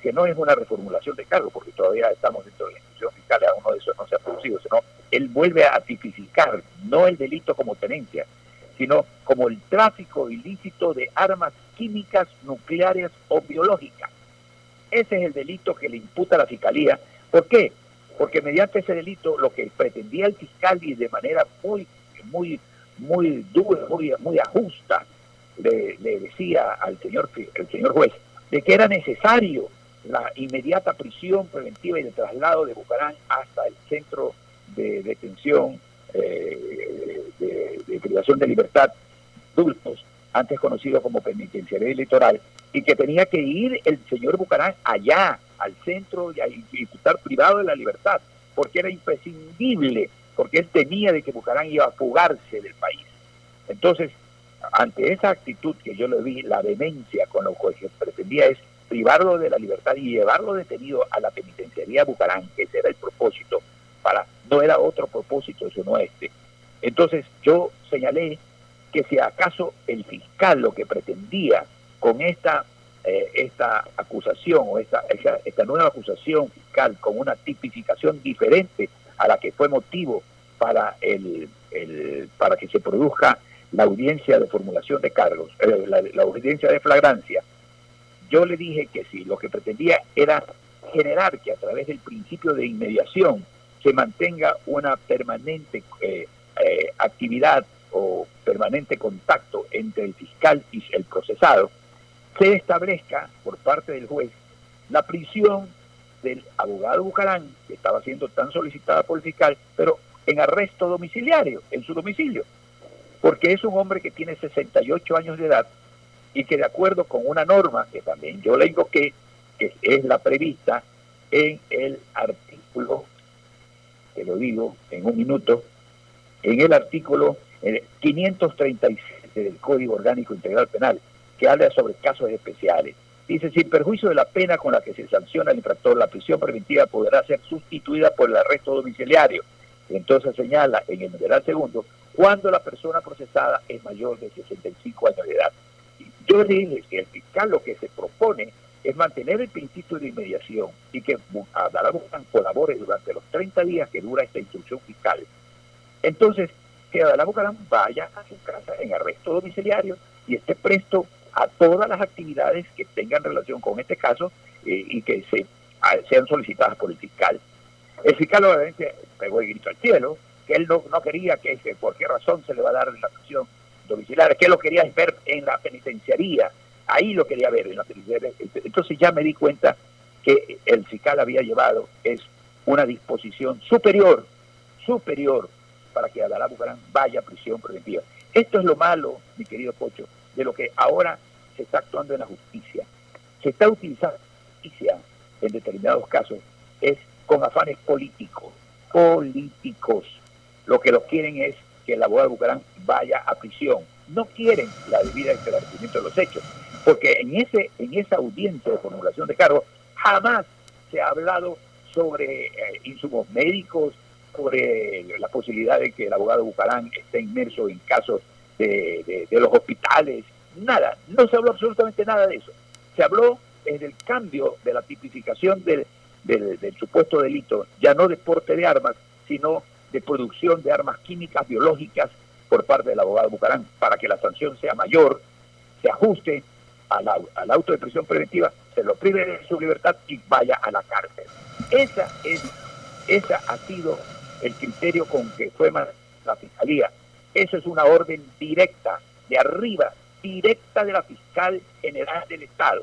que no es una reformulación de cargos, porque todavía estamos dentro de la institución fiscal, aún no de eso no se ha producido, sino él vuelve a tipificar no el delito como tenencia, sino como el tráfico ilícito de armas químicas, nucleares o biológicas. Ese es el delito que le imputa la Fiscalía. ¿Por qué? Porque mediante ese delito lo que pretendía el fiscal y de manera muy, muy, muy dura, muy, muy ajusta, le, decía al señor, el señor juez de que era necesario la inmediata prisión preventiva y de traslado de Bucarán hasta el centro de detención eh, de, privación de libertad Dulcos, antes conocido como penitenciaría litoral, y que tenía que ir el señor Bucarán allá, al centro y, estar privado de la libertad, porque era imprescindible, porque él temía de que Bucarán iba a fugarse del país. Entonces, ante esa actitud que yo le vi, la demencia con lo que pretendía es privarlo de la libertad y llevarlo detenido a la penitenciaría Bucarán, que ese era el propósito, para no era otro propósito sino este. Entonces yo señalé que si acaso el fiscal lo que pretendía con esta eh, esta acusación o esta, esta, nueva acusación fiscal con una tipificación diferente a la que fue motivo para, el, para que se produzca la audiencia de formulación de cargos, eh, la, audiencia de flagrancia, yo le dije que si lo que pretendía era generar que a través del principio de inmediación se mantenga una permanente eh, actividad o permanente contacto entre el fiscal y el procesado, se establezca por parte del juez la prisión del abogado Bucarán, que estaba siendo tan solicitada por el fiscal, pero en arresto domiciliario, en su domicilio, porque es un hombre que tiene 68 años de edad y que de acuerdo con una norma que también yo le invoqué, que es la prevista en el artículo, te lo digo en un minuto, en el artículo 537 del Código Orgánico Integral Penal, que habla sobre casos especiales. Dice, sin perjuicio de la pena con la que se sanciona el infractor, la prisión preventiva podrá ser sustituida por el arresto domiciliario. Entonces señala en el numeral segundo, cuando la persona procesada es mayor de 65 años de edad. Yo dije que el fiscal lo que se propone es mantener el principio de inmediación y que Abdalá colabore durante los 30 días que dura esta instrucción fiscal. Entonces, que Adalá Bucaram vaya a su casa en arresto domiciliario y esté presto a todas las actividades que tengan relación con este caso eh, y que se, sean solicitadas por el fiscal. El fiscal obviamente pegó el grito al cielo, que él no, no quería que, por qué razón se le va a dar la prisión domiciliaria, que lo quería ver en la penitenciaría, ahí lo quería ver en la penitenciaria. Entonces ya me di cuenta que el fiscal había llevado es una disposición superior, superior para que Adalá Bucarán vaya a prisión preventiva. Esto es lo malo, mi querido Pocho, de lo que ahora se está actuando en la justicia. Se está utilizando la justicia en determinados casos es con afanes políticos, políticos. Lo que lo quieren es que el abogado Bucarán vaya a prisión. No quieren la debida esclarecimiento de los hechos, porque en ese en esa audiencia de formulación de cargos jamás se ha hablado sobre eh, insumos médicos, sobre la posibilidad de que el abogado Bucarán esté inmerso en casos de, los hospitales, nada, no se habló absolutamente nada de eso. Se habló en el cambio de la tipificación del, del, supuesto delito, ya no de porte de armas, sino de producción de armas químicas, biológicas por parte del abogado Bucarán, para que la sanción sea mayor, se ajuste al, al auto de prisión preventiva, se lo prive de su libertad y vaya a la cárcel. Esa es, esa ha sido el criterio con que fue la fiscalía. Eso es una orden directa, de arriba, directa de la fiscal general del Estado.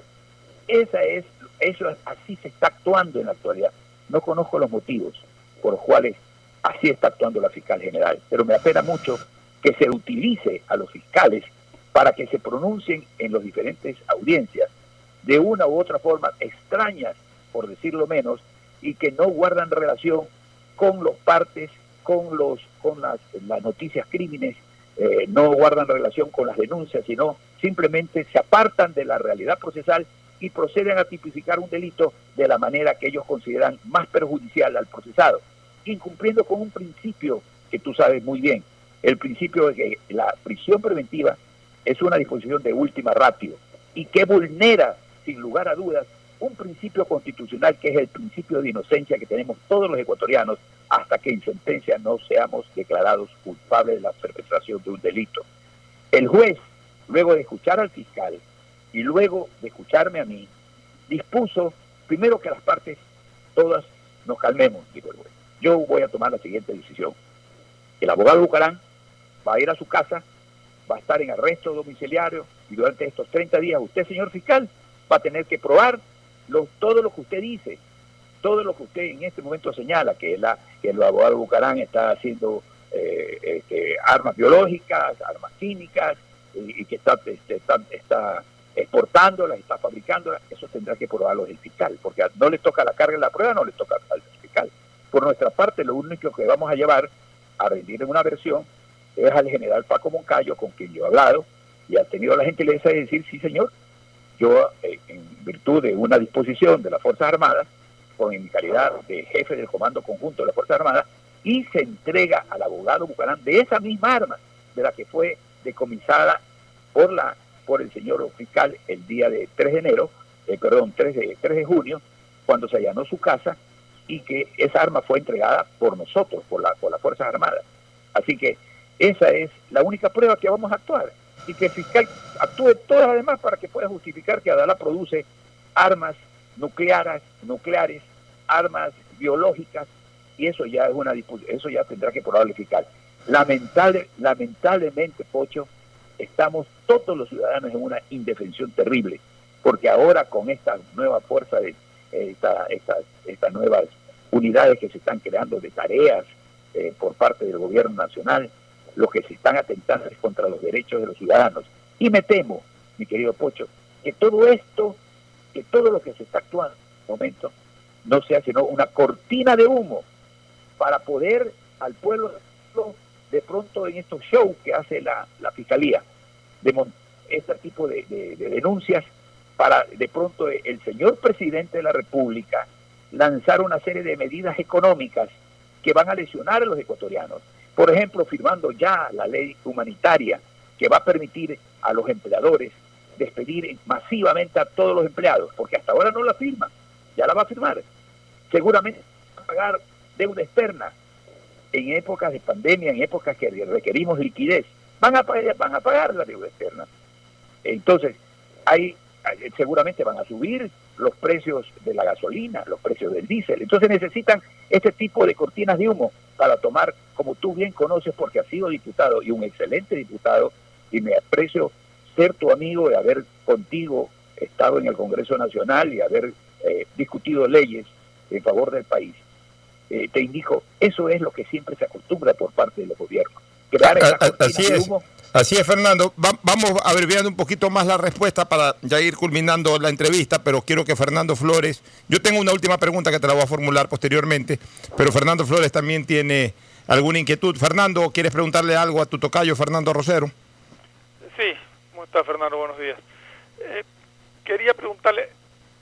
Esa es, eso así se está actuando en la actualidad. No conozco los motivos por los cuales así está actuando la fiscal general, pero me apena mucho que se utilice a los fiscales para que se pronuncien en las diferentes audiencias de una u otra forma extrañas, por decirlo menos, y que no guardan relación con los partes, con los con las, las noticias crímenes, eh, no guardan relación con las denuncias, sino simplemente se apartan de la realidad procesal y proceden a tipificar un delito de la manera que ellos consideran más perjudicial al procesado, incumpliendo con un principio que tú sabes muy bien, el principio de que la prisión preventiva es una disposición de última ratio y que vulnera, sin lugar a dudas, un principio constitucional que es el principio de inocencia que tenemos todos los ecuatorianos hasta que en sentencia no seamos declarados culpables de la perpetración de un delito. El juez, luego de escuchar al fiscal y luego de escucharme a mí, dispuso primero que las partes todas nos calmemos, dijo el juez. Yo voy a tomar la siguiente decisión. El abogado Bucarán va a ir a su casa, va a estar en arresto domiciliario y durante estos 30 días usted, señor fiscal, va a tener que probar todo lo que usted dice, todo lo que usted en este momento señala, que, la, que el abogado Bucarán está haciendo eh, este, armas biológicas, armas químicas, y, que está, este, está, está exportándolas, está fabricándolas, eso tendrá que probarlo el fiscal, porque no le toca la carga de la prueba, no le toca al fiscal. Por nuestra parte, lo único que vamos a llevar a rendir en una versión es al general Paco Moncayo, con quien yo he hablado, y ha tenido la gentileza de decir, sí señor, yo, eh, en virtud de una disposición de las Fuerzas Armadas, con mi calidad de jefe del Comando Conjunto de las Fuerzas Armadas, y se entrega al abogado Bucarán de esa misma arma de la que fue decomisada por la por el señor fiscal el día de 3 de enero, eh, perdón, 3 de, 3 de junio, cuando se allanó su casa y que esa arma fue entregada por nosotros, por, la, por las Fuerzas Armadas. Así que esa es la única prueba que vamos a actuar y que el fiscal actúe todas las demás para que pueda justificar que Adalá produce armas nucleares, nucleares, armas biológicas y eso ya es una eso ya tendrá que probar el fiscal. Lamentable, lamentablemente, Pocho, estamos todos los ciudadanos en una indefensión terrible, porque ahora con esta nueva fuerza de esta, estas nuevas unidades que se están creando de tareas eh, por parte del gobierno nacional, lo que se están atentando contra los derechos de los ciudadanos. Y me temo mi querido Pocho, que todo esto, que todo lo que se está actuando en este momento, no sea sino una cortina de humo para poder al pueblo de pronto en estos shows que hace la, la fiscalía, de este tipo de, denuncias para de pronto el señor presidente de la República lanzar una serie de medidas económicas que van a lesionar a los ecuatorianos. Por ejemplo, firmando ya la ley humanitaria que va a permitir a los empleadores despedir masivamente a todos los empleados, porque hasta ahora no la firma, ya la va a firmar. Seguramente va a pagar deuda externa en épocas de pandemia, en épocas que requerimos liquidez, van a pagar, van a pagar la deuda externa. Entonces, hay, seguramente van a subir los precios de la gasolina, los precios del diésel. Entonces necesitan este tipo de cortinas de humo para tomar, como tú bien conoces, porque has sido diputado y un excelente diputado, y me aprecio ser tu amigo y haber contigo estado en el Congreso Nacional y haber eh, discutido leyes en favor del país. Eh, te indico, eso es lo que siempre se acostumbra por parte de los gobiernos. Crear así de humo Así es, Fernando. vamos a abreviando un poquito más la respuesta para ya ir culminando la entrevista, pero quiero que Fernando Flores, yo tengo una última pregunta que te la voy a formular posteriormente, pero Fernando Flores también tiene alguna inquietud. Fernando, ¿quieres preguntarle algo a tu tocayo, Fernando Rosero? Sí, ¿cómo está Fernando? Buenos días. Eh, quería preguntarle,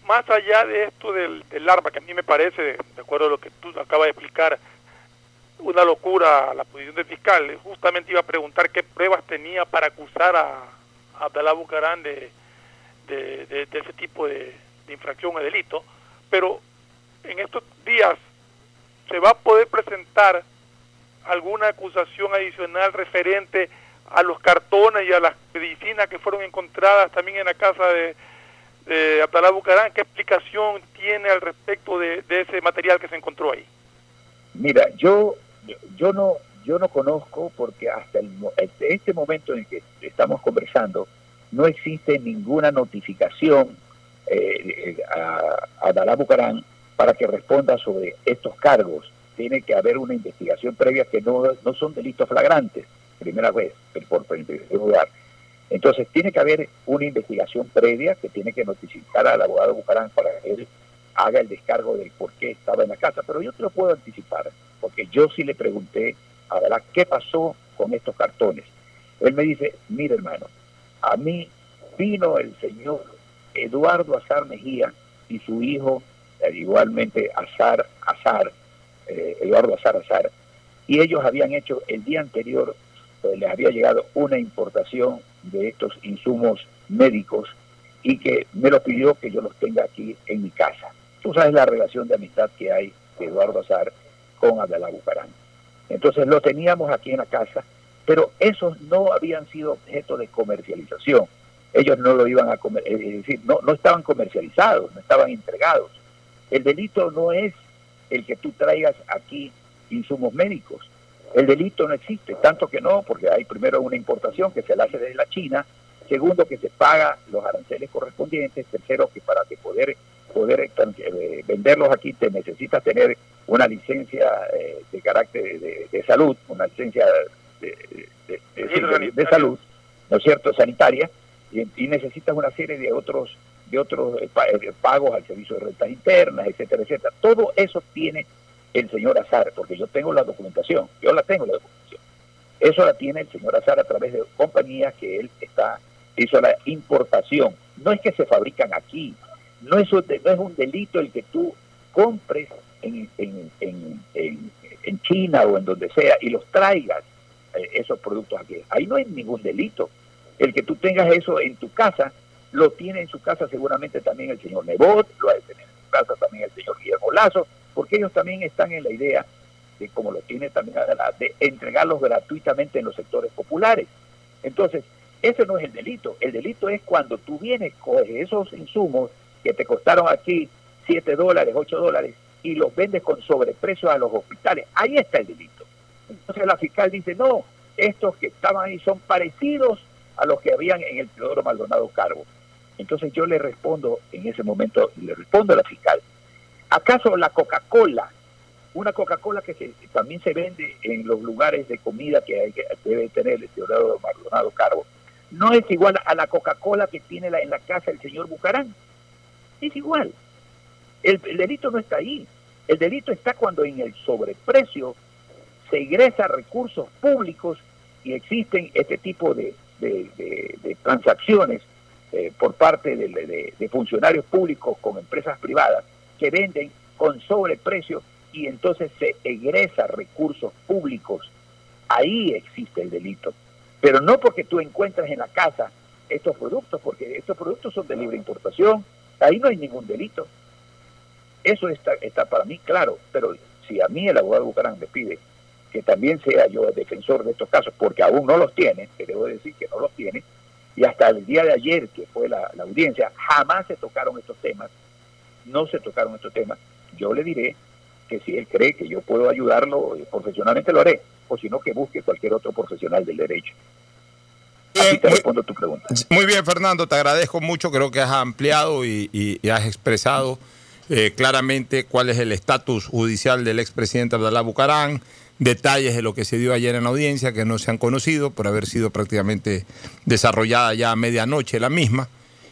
más allá de esto del, del, arma, que a mí me parece, de acuerdo a lo que tú acabas de explicar, una locura la posición del fiscal. Justamente iba a preguntar qué pruebas tenía para acusar a, Abdalá Bucarán de, de, ese tipo de, infracción o delito. Pero en estos días se va a poder presentar alguna acusación adicional referente a los cartones y a las medicinas que fueron encontradas también en la casa de, de Abdalá Bucarán. ¿Qué explicación tiene al respecto de, de ese material que se encontró ahí? Mira, yo yo, no yo no conozco porque hasta el, este, momento en que estamos conversando no existe ninguna notificación eh, a, a Dalá Bucarán para que responda sobre estos cargos. Tiene que haber una investigación previa que no, no son delitos flagrantes, primera vez, por, primer lugar. Entonces tiene que haber una investigación previa que tiene que notificar al abogado Bucarán para que él haga el descargo del por qué estaba en la casa. Pero yo te lo puedo anticipar porque yo sí le pregunté a qué pasó con estos cartones. Él me dice, mire hermano, a mí vino el señor Eduardo Azar Mejía y su hijo, eh, igualmente Azar, Azar, eh, Eduardo Azar Azar, y ellos habían hecho el día anterior, eh, les había llegado una importación de estos insumos médicos y que me lo pidió que yo los tenga aquí en mi casa. Tú sabes la relación de amistad que hay de Eduardo Azar con Abdalá Bucarán. Entonces lo teníamos aquí en la casa, pero esos no habían sido objeto de comercialización. Ellos no lo iban a comer, es decir, no, no estaban comercializados, no estaban entregados. El delito no es el que tú traigas aquí insumos médicos. El delito no existe, tanto que no, porque hay primero una importación que se la hace desde la China, segundo que se paga los aranceles correspondientes, tercero que para que poder poder eh, venderlos aquí te necesitas tener una licencia eh, de carácter de, salud, una licencia de, salud, ¿no es cierto?, sanitaria, y, necesitas una serie de otros de otros eh, pagos al servicio de rentas internas, etcétera, etcétera. Todo eso tiene el señor Azar, porque yo tengo la documentación, yo la tengo la documentación. Eso la tiene el señor Azar a través de compañías que él está hizo la importación. No es que se fabrican aquí, no es, un, no es un delito el que tú compres en, en, en, en, China o en donde sea y los traigas eh, esos productos aquí. Ahí no hay ningún delito. El que tú tengas eso en tu casa, lo tiene en su casa seguramente también el señor Nebot, lo ha de tener en su casa también el señor Guillermo Lazo, porque ellos también están en la idea de, como lo tiene también de entregarlos gratuitamente en los sectores populares. Entonces, ese no es el delito. El delito es cuando tú vienes, coges esos insumos que te costaron aquí 7 dólares, 8 dólares, y los vendes con sobreprecio a los hospitales. Ahí está el delito. Entonces la fiscal dice, no, estos que estaban ahí son parecidos a los que habían en el Teodoro Maldonado Cargo. Entonces yo le respondo, en ese momento, le respondo a la fiscal, ¿acaso la Coca-Cola, una Coca-Cola que también se vende en los lugares de comida que, hay que debe tener el Teodoro Maldonado Cargo, no es igual a la Coca-Cola que tiene la, en la casa el señor Bucarán. Es igual. El, el delito no está ahí. El delito está cuando en el sobreprecio se ingresa recursos públicos y existen este tipo de, de, de- transacciones eh, por parte de funcionarios públicos con empresas privadas que venden con sobreprecio y entonces se egresa recursos públicos. Ahí existe el delito. Pero no porque tú encuentres en la casa estos productos, porque estos productos son de libre importación, ahí no hay ningún delito. Eso está, está para mí claro, pero si a mí el abogado Bucarán me pide que también sea yo defensor de estos casos, porque aún no los tiene, que debo decir que no los tiene, y hasta el día de ayer, que fue la audiencia, jamás se tocaron estos temas, no se tocaron estos temas, yo le diré que si él cree que yo puedo ayudarlo eh, profesionalmente, lo haré, o si no, que busque cualquier otro profesional del derecho. Así te respondo tu pregunta. Muy bien, Fernando, te agradezco mucho. Creo que has ampliado y, y- y has expresado eh, claramente cuál es el estatus judicial del expresidente Abdalá Bucarán, detalles de lo que se dio ayer en la audiencia que no se han conocido por haber sido prácticamente desarrollada ya a medianoche la misma.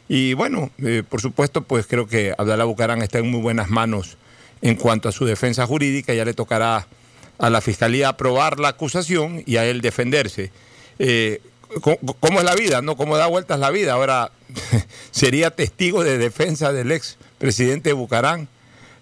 Y bueno, eh, por supuesto, pues creo que Abdalá Bucarán está en muy buenas manos en cuanto a su defensa jurídica. Ya le tocará a la fiscalía aprobar la acusación y a él defenderse. Eh, ¿cómo, es la vida? ¿No? ¿Cómo da vueltas la vida? Ahora sería testigo de defensa del ex presidente Bucarán,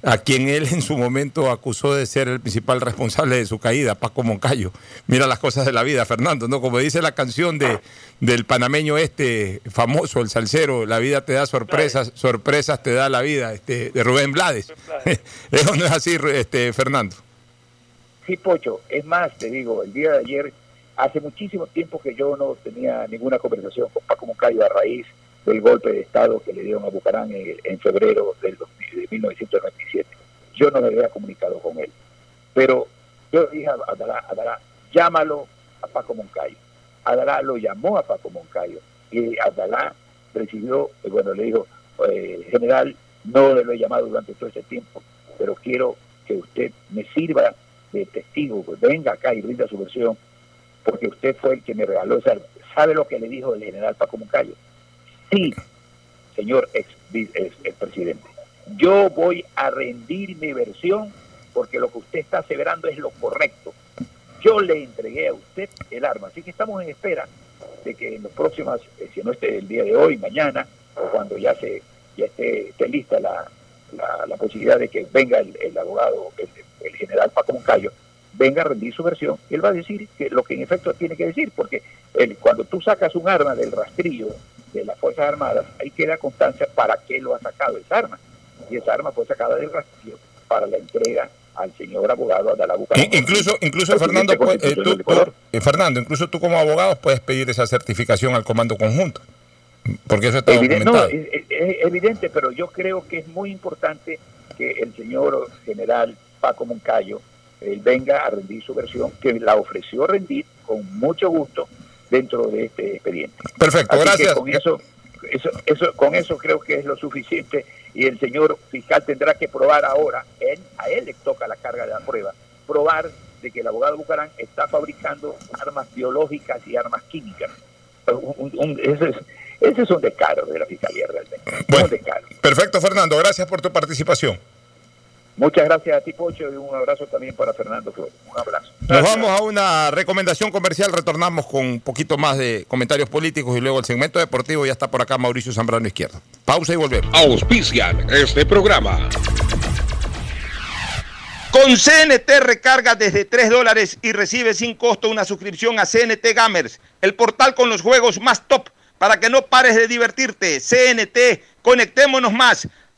a quien él en su momento acusó de ser el principal responsable de su caída, Paco Moncayo. Mira las cosas de la vida, Fernando, ¿no? Como dice la canción de, del panameño este famoso, el salsero, la vida te da sorpresas, sorpresas te da la vida, este, de Rubén Blades. Eso no es así, este, Fernando. Sí, Pocho, es más, te digo, el día de ayer, hace muchísimo tiempo que yo no tenía ninguna conversación con Paco Moncayo a raíz del golpe de Estado que le dieron a Bucarán en, febrero del 2000 de 1997. Yo no me había comunicado con él. Pero yo dije a Adalá, Adalá, llámalo a Paco Moncayo. Adalá lo llamó a Paco Moncayo y Adalá recibió, bueno, le dijo, eh, general, no le lo he llamado durante todo este tiempo, pero quiero que usted me sirva de testigo, pues venga acá y brinda su versión, porque usted fue el que me regaló esa... ¿Sabe lo que le dijo el general Paco Moncayo? Sí, señor ex, presidente, yo voy a rendir mi versión porque lo que usted está aseverando es lo correcto. Yo le entregué a usted el arma, así que estamos en espera de que en los próximos, eh, si no esté el día de hoy, mañana, o cuando ya se ya esté, esté lista la, la, posibilidad de que venga el, el abogado, el, el general Paco Moncayo, venga a rendir su versión, él va a decir que lo que en efecto tiene que decir, porque él, cuando tú sacas un arma del rastrillo de las Fuerzas Armadas, ahí queda constancia para qué lo ha sacado esa arma. Y esa arma fue sacada del rastrillo para la entrega al señor abogado Adalá Bucarán. Incluso, incluso Fernando, pues, eh, tú, tú, eh, Fernando, incluso tú como abogado puedes pedir esa certificación al comando conjunto, porque eso está evidente, documentado. No, es, es, evidente, pero yo creo que es muy importante que el señor general Paco Moncayo él venga a rendir su versión, que la ofreció rendir con mucho gusto dentro de este expediente. Perfecto, Así gracias. con eso, eso, eso, con eso creo que es lo suficiente y el señor fiscal tendrá que probar ahora, él, a él le toca la carga de la prueba, probar de que el abogado Bucarán está fabricando armas biológicas y armas químicas. Un, un, ese, es, ese es un descaro de la fiscalía realmente. Bueno, un descaro. Perfecto, Fernando, gracias por tu participación. Muchas gracias a ti, Pocho, y un abrazo también para Fernando Flores. Un abrazo. Nos vamos a una recomendación comercial, retornamos con un poquito más de comentarios políticos y luego el segmento deportivo. Ya está por acá Mauricio Zambrano Izquierdo. Pausa y volvemos. Auspician este programa. Con CNT recarga desde 3 dólares y recibe sin costo una suscripción a CNT Gamers, el portal con los juegos más top para que no pares de divertirte. CNT, conectémonos más.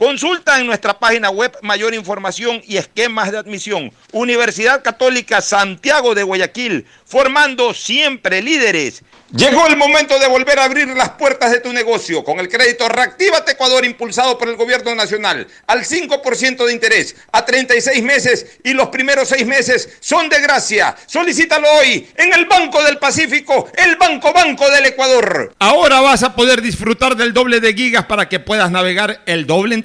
Consulta en nuestra página web mayor información y esquemas de admisión. Universidad Católica Santiago de Guayaquil, formando siempre líderes. Llegó el momento de volver a abrir las puertas de tu negocio con el crédito Reactívate Ecuador impulsado por el gobierno nacional al 5% de interés a 36 meses y los primeros 6 meses son de gracia. Solicítalo hoy en el Banco del Pacífico, el Banco Banco del Ecuador. Ahora vas a poder disfrutar del doble de gigas para que puedas navegar el doble en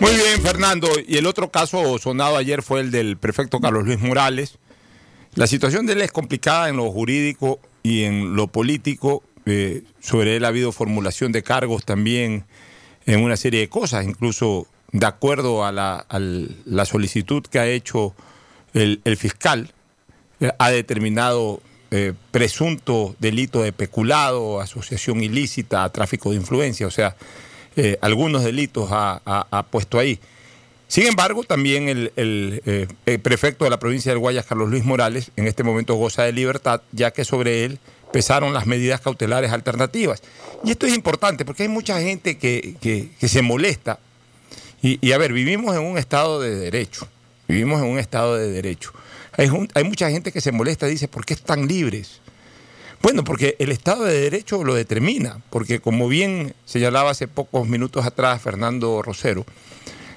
Muy bien, Fernando. Y el otro caso sonado ayer fue el del prefecto Carlos Luis Morales. La situación de él es complicada en lo jurídico y en lo político eh, sobre él ha habido formulación de cargos también en una serie de cosas, incluso de acuerdo a la, solicitud que ha hecho el, fiscal, eh, ha determinado eh, presunto delito de peculado, asociación ilícita, tráfico de influencia, o sea, algunos delitos ha, puesto ahí. Sin embargo, también el, el, prefecto de la provincia del Guayas, Carlos Luis Morales, en este momento goza de libertad, ya que sobre él pesaron las medidas cautelares alternativas. Y esto es importante porque hay mucha gente que, se molesta. Y, a ver, vivimos en un estado de derecho. Vivimos en un estado de derecho. Hay mucha gente que se molesta y dice, ¿por qué están libres? Bueno, porque el Estado de Derecho lo determina, porque como bien señalaba hace pocos minutos atrás Fernando Rosero,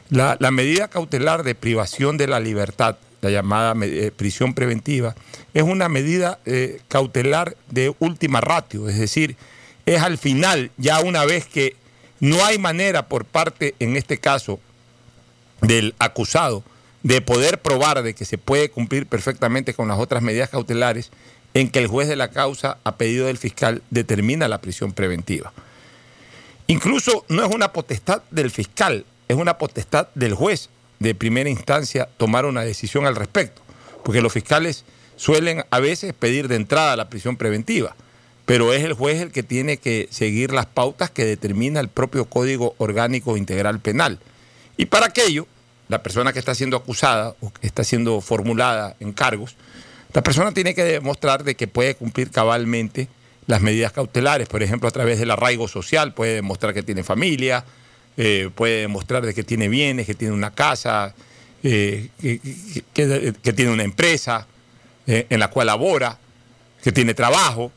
la, medida cautelar de privación de la libertad la llamada eh, prisión preventiva, es una medida eh, cautelar de última ratio, es decir, es al final, ya una vez que no hay manera por parte, en este caso, del acusado, de poder probar de que se puede cumplir perfectamente con las otras medidas cautelares, en que el juez de la causa, a pedido del fiscal, determina la prisión preventiva. Incluso no es una potestad del fiscal, es una potestad del juez de primera instancia tomar una decisión al respecto, porque los fiscales suelen a veces pedir de entrada la prisión preventiva, pero es el juez el que tiene que seguir las pautas que determina el propio Código Orgánico Integral Penal. Y para aquello, la persona que está siendo acusada o que está siendo formulada en cargos, la persona tiene que demostrar de que puede cumplir cabalmente las medidas cautelares, por ejemplo, a través del arraigo social, puede demostrar que tiene familia, eh, puede demostrar de que tiene bienes, que tiene una casa, eh, que, tiene una empresa eh, en la cual labora, que tiene trabajo.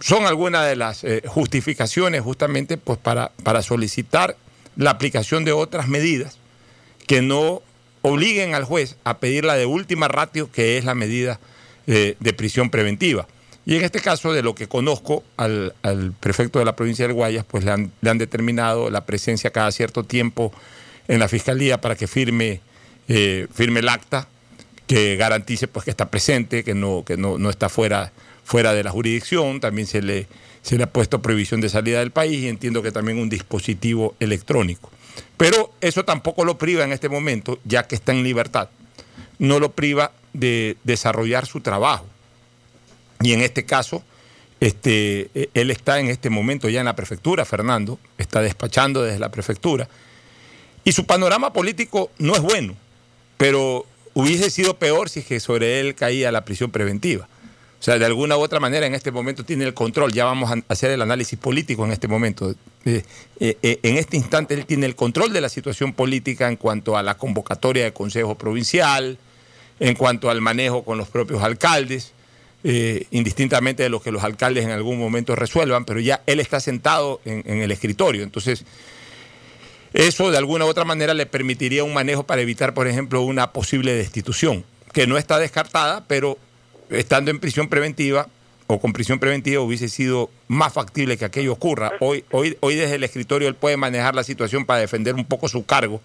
Son algunas de las justificaciones justamente pues, para, para solicitar la aplicación de otras medidas que no obliguen al juez a pedir la de última ratio, que es la medida de prisión preventiva. Y en este caso, de lo que conozco al, prefecto de la provincia del Guayas, pues le han, determinado la presencia cada cierto tiempo en la fiscalía para que firme, eh, firme el acta que garantice pues, que está presente, que no, que no, está fuera, fuera de la jurisdicción. También se le, se le ha puesto prohibición de salida del país y entiendo que también un dispositivo electrónico. Pero eso tampoco lo priva en este momento, ya que está en libertad. No lo priva de desarrollar su trabajo y en este caso, este, e, él está en este momento ya en la prefectura, Fernando, está despachando desde la prefectura. Y su panorama político no es bueno, pero hubiese sido peor si es que sobre él caía la prisión preventiva. O sea, de alguna u otra manera en este momento tiene el control, ya vamos a hacer el análisis político en este momento. Eh, eh, eh, en este instante él tiene el control de la situación política en cuanto a la convocatoria de consejo provincial, en cuanto al manejo con los propios alcaldes. Indistintamente de lo que los alcaldes en algún momento resuelvan, pero ya él está sentado en, el escritorio. Entonces, eso de alguna u otra manera le permitiría un manejo para evitar, por ejemplo, una posible destitución, que no está descartada, pero estando en prisión preventiva, o con prisión preventiva hubiese sido más factible que aquello ocurra. Hoy, hoy, hoy desde el escritorio él puede manejar la situación para defender un poco su cargo.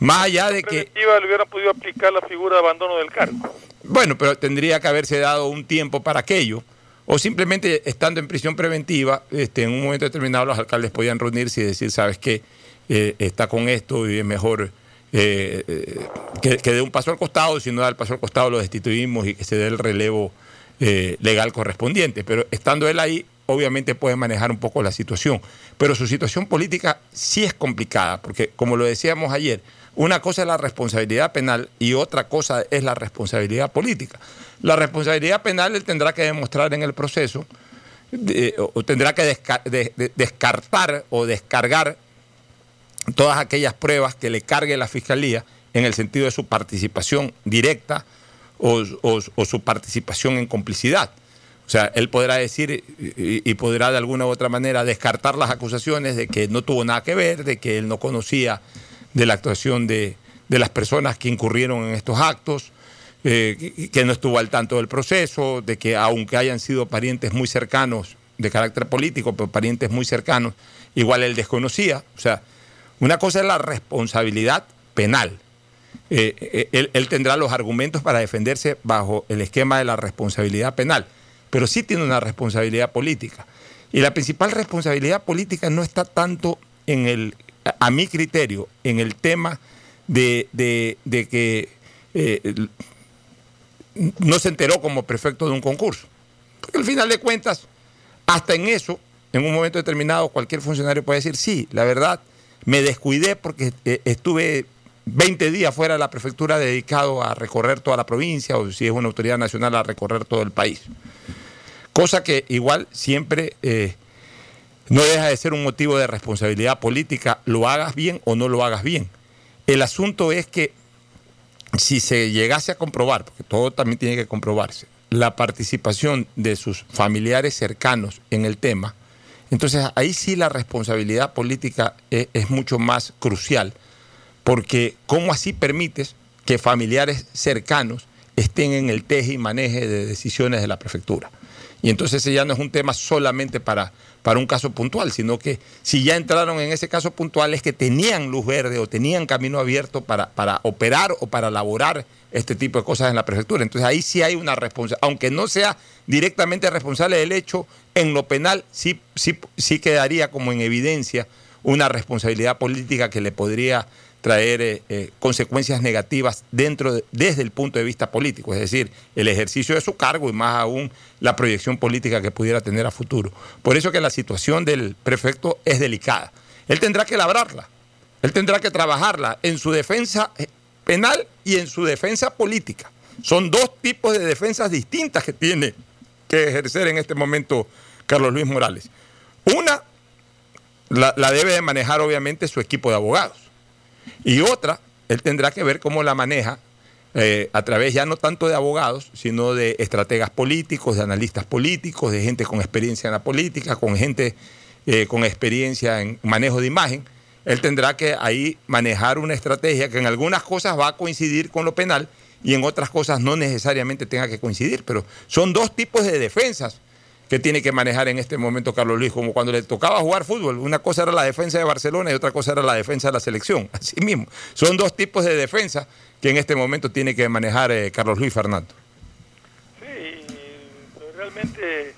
Más allá de que... Preventiva le hubieran podido aplicar la figura de abandono del cargo. Bueno, pero tendría que haberse dado un tiempo para aquello. O simplemente estando en prisión preventiva, este, en un momento determinado los alcaldes podían reunirse y decir, ¿sabes qué? Eh, está con esto y es mejor eh, que, que dé un paso al costado, si no da el paso al costado lo destituimos y que se dé el relevo eh, legal correspondiente. Pero estando él ahí, obviamente puede manejar un poco la situación. Pero su situación política sí es complicada, porque como lo decíamos ayer, una cosa es la responsabilidad penal y otra cosa es la responsabilidad política. La responsabilidad penal él tendrá que demostrar en el proceso, o tendrá que desca- de- de- descartar o descargar todas aquellas pruebas que le cargue la fiscalía en el sentido de su participación directa o, su participación en complicidad. O sea, él podrá decir y, podrá de alguna u otra manera descartar las acusaciones de que no tuvo nada que ver, de que él no conocía de la actuación de, de las personas que incurrieron en estos actos, eh, que no estuvo al tanto del proceso, de que aunque hayan sido parientes muy cercanos de carácter político, pero parientes muy cercanos, igual él desconocía. O sea, una cosa es la responsabilidad penal. Eh, eh, él, tendrá los argumentos para defenderse bajo el esquema de la responsabilidad penal, pero sí tiene una responsabilidad política. Y la principal responsabilidad política no está tanto en el, a- mi criterio, en el tema de, de- que eh, no se enteró como prefecto de un concurso. Porque al final de cuentas, hasta en eso, en un momento determinado, cualquier funcionario puede decir, sí, la verdad, me descuidé porque eh, estuve 20 días fuera de la prefectura dedicado a recorrer toda la provincia o si es una autoridad nacional a recorrer todo el país. Cosa que igual siempre eh, no deja de ser un motivo de responsabilidad política, lo hagas bien o no lo hagas bien. El asunto es que si se llegase a comprobar, porque todo también tiene que comprobarse, la participación de sus familiares cercanos en el tema, entonces ahí sí la responsabilidad política es, es mucho más crucial, porque ¿cómo así permites que familiares cercanos estén en el teje y maneje de decisiones de la prefectura? Y entonces ese ya no es un tema solamente para, para un caso puntual, sino que si ya entraron en ese caso puntual es que tenían luz verde o tenían camino abierto para, para operar o para elaborar este tipo de cosas en la prefectura. Entonces ahí sí hay una responsabilidad, aunque no sea directamente responsable del hecho, en lo penal sí, sí, sí quedaría como en evidencia una responsabilidad política que le podría traer eh, eh, consecuencias negativas dentro de- desde el punto de vista político, es decir, el ejercicio de su cargo y más aún la proyección política que pudiera tener a futuro. Por eso que la situación del prefecto es delicada. Él tendrá que labrarla, él tendrá que trabajarla en su defensa eh, penal y en su defensa política. Son dos tipos de defensas distintas que tiene que ejercer en este momento Carlos Luis Morales. Una la, la debe de manejar obviamente su equipo de abogados. Y otra, él tendrá que ver cómo la maneja eh, a través ya no tanto de abogados, sino de estrategas políticos, de analistas políticos, de gente con experiencia en la política, con gente eh, con experiencia en manejo de imagen. Él tendrá que ahí manejar una estrategia que en algunas cosas va a coincidir con lo penal y en otras cosas no necesariamente tenga que coincidir, pero son dos tipos de defensas que tiene que manejar en este momento Carlos Luis, como cuando le tocaba jugar fútbol. Una cosa era la defensa de Barcelona y otra cosa era la defensa de la selección. Así mismo. Son dos tipos de defensa que en este momento tiene que manejar eh, Carlos Luis Fernando. Sí, realmente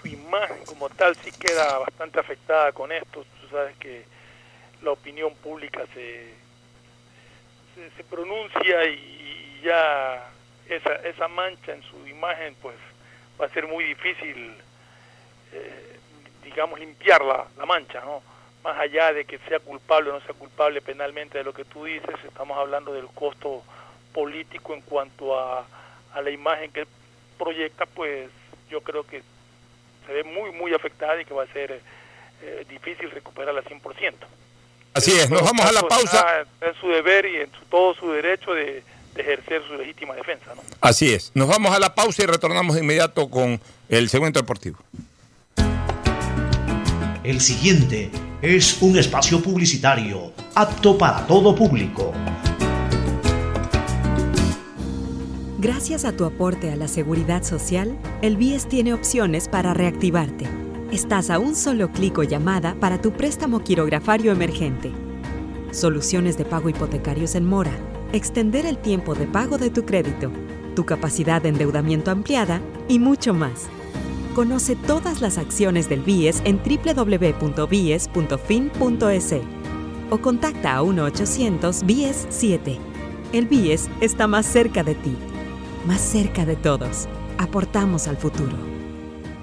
su imagen como tal sí queda bastante afectada con esto. Tú sabes que la opinión pública se, se, se pronuncia y ya esa, esa mancha en su imagen pues va a ser muy difícil, eh, digamos, limpiar la, la mancha, ¿no? Más allá de que sea culpable o no sea culpable penalmente de lo que tú dices, estamos hablando del costo político en cuanto a, a la imagen que proyecta, pues yo creo que se ve muy, muy afectada y que va a ser eh, difícil recuperarla 100%. Así es, nos vamos a la pausa. Está en su deber y en su, todo su derecho de, de ejercer su legítima defensa, ¿no? Así es. Nos vamos a la pausa y retornamos de inmediato con el segmento deportivo. El siguiente es un espacio publicitario apto para todo público. Gracias a tu aporte a la seguridad social, el BIES tiene opciones para reactivarte. Estás a un solo clic o llamada para tu préstamo quirografario emergente. Soluciones de pago hipotecarios en mora. Extender el tiempo de pago de tu crédito. Tu capacidad de endeudamiento ampliada y mucho más. Conoce todas las acciones del BIES en www.bies.fin.es o contacta a 1-800-BIES-7. El BIES está más cerca de ti, más cerca de todos. Aportamos al futuro.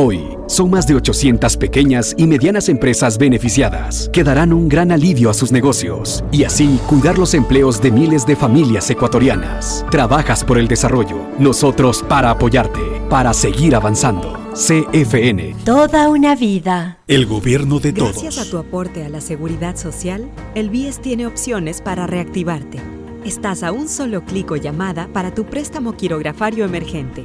Hoy, son más de 800 pequeñas y medianas empresas beneficiadas que darán un gran alivio a sus negocios y así cuidar los empleos de miles de familias ecuatorianas. Trabajas por el desarrollo, nosotros para apoyarte, para seguir avanzando. CFN. Toda una vida. El gobierno de todos. Gracias a tu aporte a la seguridad social, el BIES tiene opciones para reactivarte. Estás a un solo clic o llamada para tu préstamo quirografario emergente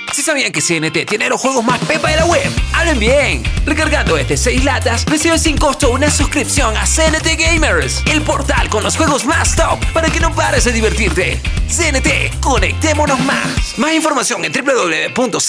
¿sí sabían que CNT tiene los juegos más pepa de la web? ¡Hablen bien! Recargando este 6 latas, recibes sin costo una suscripción a CNT Gamers, el portal con los juegos más top para que no pares de divertirte. CNT, conectémonos más. Más información en www.cnt.com.es.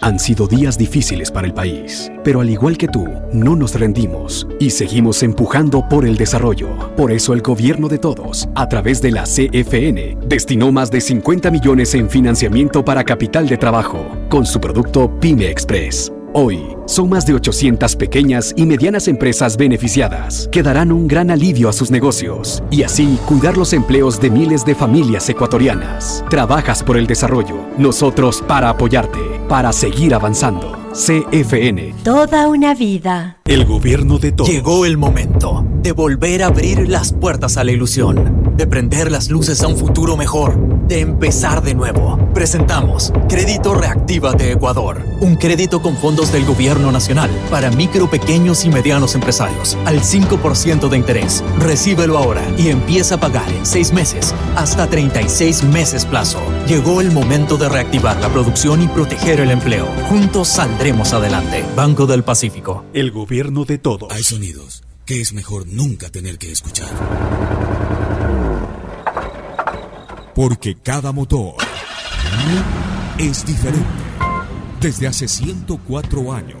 Han sido días difíciles para el país, pero al igual que tú, no nos rendimos y seguimos empujando por el desarrollo. Por eso el gobierno de todos, a través de la CFN, destinó más de 50 millones en financiamiento para capital de trabajo, con su producto Pyme Express. Hoy, son más de 800 pequeñas y medianas empresas beneficiadas que darán un gran alivio a sus negocios y así cuidar los empleos de miles de familias ecuatorianas. Trabajas por el desarrollo, nosotros para apoyarte, para seguir avanzando. CFN. Toda una vida. El gobierno de todos. Llegó el momento de volver a abrir las puertas a la ilusión, de prender las luces a un futuro mejor, de empezar de nuevo. Presentamos Crédito Reactiva de Ecuador, un crédito con fondos del gobierno nacional para micro, pequeños y medianos empresarios al 5% de interés. Recíbelo ahora y empieza a pagar en 6 meses hasta 36 meses plazo. Llegó el momento de reactivar la producción y proteger el empleo. Juntos saldremos adelante. Banco del Pacífico. El gobierno de todos. Hay sonidos que es mejor nunca tener que escuchar. Porque cada motor es diferente. Desde hace 104 años,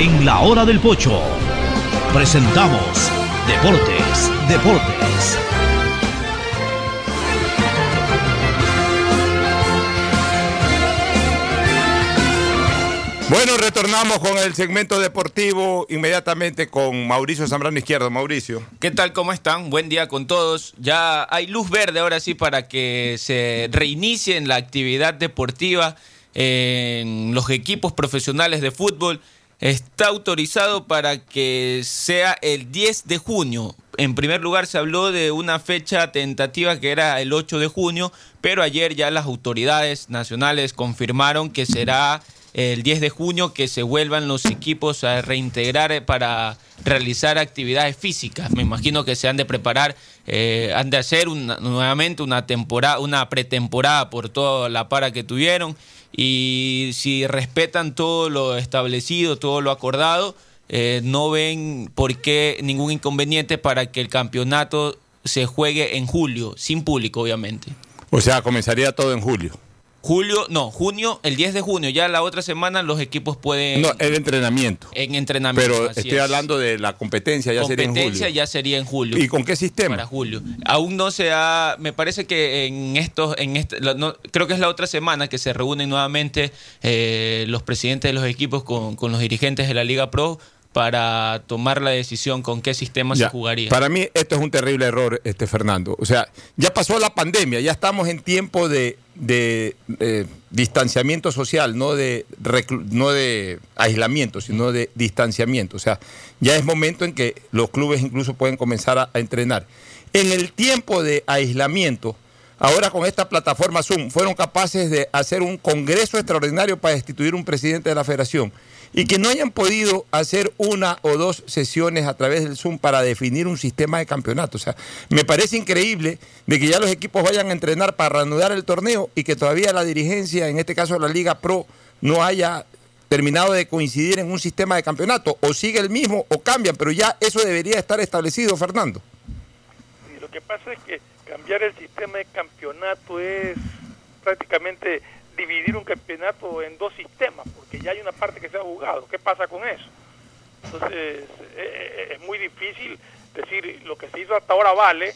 En la hora del pocho presentamos Deportes, Deportes. Bueno, retornamos con el segmento deportivo inmediatamente con Mauricio Zambrano Izquierdo. Mauricio. ¿Qué tal? ¿Cómo están? Buen día con todos. Ya hay luz verde ahora sí para que se reinicien la actividad deportiva en los equipos profesionales de fútbol. Está autorizado para que sea el 10 de junio. En primer lugar se habló de una fecha tentativa que era el 8 de junio, pero ayer ya las autoridades nacionales confirmaron que será el 10 de junio que se vuelvan los equipos a reintegrar para realizar actividades físicas. Me imagino que se han de preparar, eh, han de hacer una- nuevamente una temporada, una pretemporada por toda la para que tuvieron y si respetan todo lo establecido, todo lo acordado, eh, no ven por qué ningún inconveniente para que el campeonato se juegue en julio, sin público obviamente. O sea, comenzaría todo en julio. Julio, no, junio, el 10 de junio, ya la otra semana los equipos pueden... No, el entrenamiento. En entrenamiento. Pero así estoy es. hablando de la competencia, ya sería en Competencia julio. ya sería en julio. ¿Y con qué sistema? Para julio. Aún no se ha, me parece que en estos, en este, no- creo que es la otra semana que se reúnen nuevamente eh, los presidentes de los equipos con, con los dirigentes de la Liga Pro para tomar la decisión con qué sistema Ya, se jugaría. Para mí esto es un terrible error, este Fernando. O sea, ya pasó la pandemia, ya estamos en tiempo de, de, eh, distanciamiento social, no de, no de aislamiento, sino de distanciamiento. O sea, ya es momento en que los clubes incluso pueden comenzar a, a entrenar. En el tiempo de aislamiento, ahora con esta plataforma Zoom, fueron capaces de hacer un congreso extraordinario para destituir un presidente de la federación y que no hayan podido hacer una o dos sesiones a través del Zoom para definir un sistema de campeonato. O sea, me parece increíble de que ya los equipos vayan a entrenar para reanudar el torneo y que todavía la dirigencia, en este caso la Liga Pro, no haya terminado de coincidir en un sistema de campeonato. O sigue el mismo o cambian, pero ya eso debería estar establecido, Fernando. Y lo que pasa es que cambiar el sistema de campeonato es prácticamente dividir un campeonato en dos sistemas, porque ya hay una parte que se ha jugado. ¿Qué pasa con eso? Entonces, eh, eh, es muy difícil decir lo que se hizo hasta ahora vale.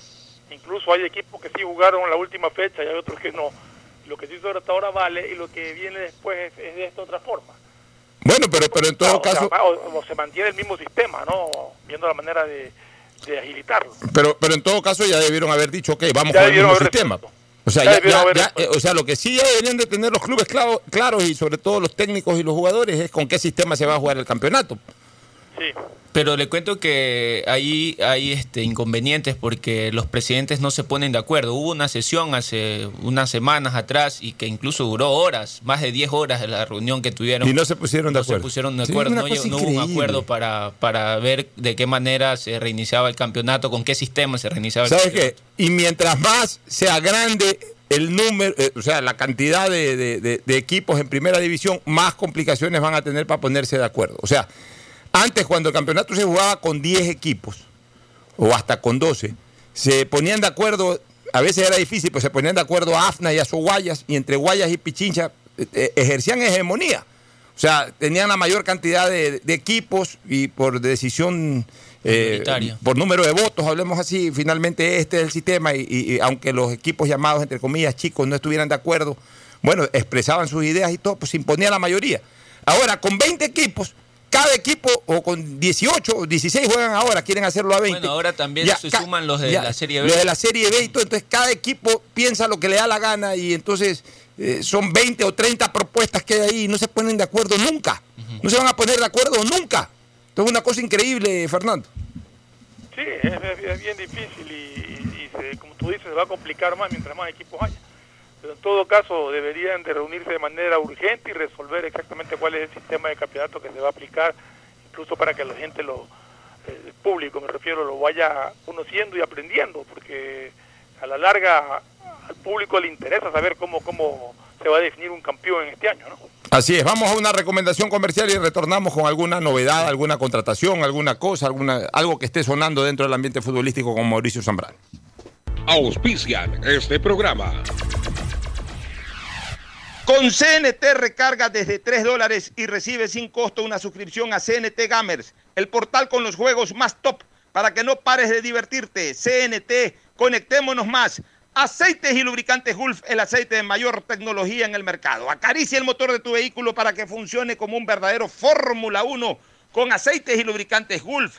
Incluso hay equipos que sí jugaron la última fecha y hay otros que no. Lo que se hizo hasta ahora vale y lo que viene después es, es de esta otra forma. Bueno, pero, pero en todo O sea, caso... o- o se mantiene el mismo sistema, ¿no? Viendo la manera de, de agilitarlo. Pero, pero en todo caso ya debieron haber dicho, ok, vamos Ya con el mismo sistema. O sea, Ya ya- ya, eh, o sea, lo que sí ya deberían de tener los clubes claro- claros y sobre todo los técnicos y los jugadores es con qué sistema se va a jugar el campeonato. Pero le cuento que ahí hay este, inconvenientes porque los presidentes no se ponen de acuerdo. Hubo una sesión hace unas semanas atrás y que incluso duró horas, más de 10 horas de la reunión que tuvieron. Y no se pusieron de No acuerdo. se pusieron de Sí, acuerdo, no, hubo un acuerdo para, para ver de qué manera se reiniciaba el campeonato, con qué sistema se reiniciaba el ¿Sabes campeonato. qué? Y mientras más sea grande el número, eh, o sea, la cantidad de, de- de- de equipos en primera división, más complicaciones van a tener para ponerse de acuerdo. O sea, antes cuando el campeonato se jugaba con 10 equipos, o hasta con 12, se ponían de acuerdo, a veces era difícil, pero se ponían de acuerdo a AFNA y a Guayas, y entre Guayas y Pichincha eh, eh, ejercían hegemonía. O sea, tenían la mayor cantidad de, de equipos y por decisión, eh, por número de votos, hablemos así, finalmente este es el sistema y, y- y aunque los equipos llamados, entre comillas, chicos no estuvieran de acuerdo, bueno, expresaban sus ideas y todo, pues se imponía la mayoría. Ahora, con 20 equipos, cada equipo, o con 18 o 16 juegan ahora, quieren hacerlo a 20. Bueno, ahora también Ya, se suman los de ya, la Serie B. Los de la Serie B y todo. Entonces, cada equipo piensa lo que le da la gana y entonces eh, son 20 o 30 propuestas que hay ahí y no se ponen de acuerdo nunca. No se van a poner de acuerdo nunca. Entonces, una cosa increíble, Fernando. Sí, es, es- es bien difícil y, y se- como tú dices, se va a complicar más mientras más equipos haya. Pero en todo caso deberían de reunirse de manera urgente y resolver exactamente cuál es el sistema de campeonato que se va a aplicar, incluso para que la gente, lo, el público me refiero, lo vaya conociendo y aprendiendo, porque a la larga al público le interesa saber cómo, cómo se va a definir un campeón en este año, ¿no? Así es, vamos a una recomendación comercial y retornamos con alguna novedad, alguna contratación, alguna cosa, alguna, algo que esté sonando dentro del ambiente futbolístico con Mauricio Zambrano. Auspician este programa. Con CNT recarga desde 3 dólares y recibe sin costo una suscripción a CNT Gamers, el portal con los juegos más top para que no pares de divertirte. CNT, conectémonos más. Aceites y lubricantes Gulf, el aceite de mayor tecnología en el mercado. Acaricia el motor de tu vehículo para que funcione como un verdadero Fórmula 1 con aceites y lubricantes Gulf.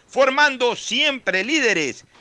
formando siempre líderes.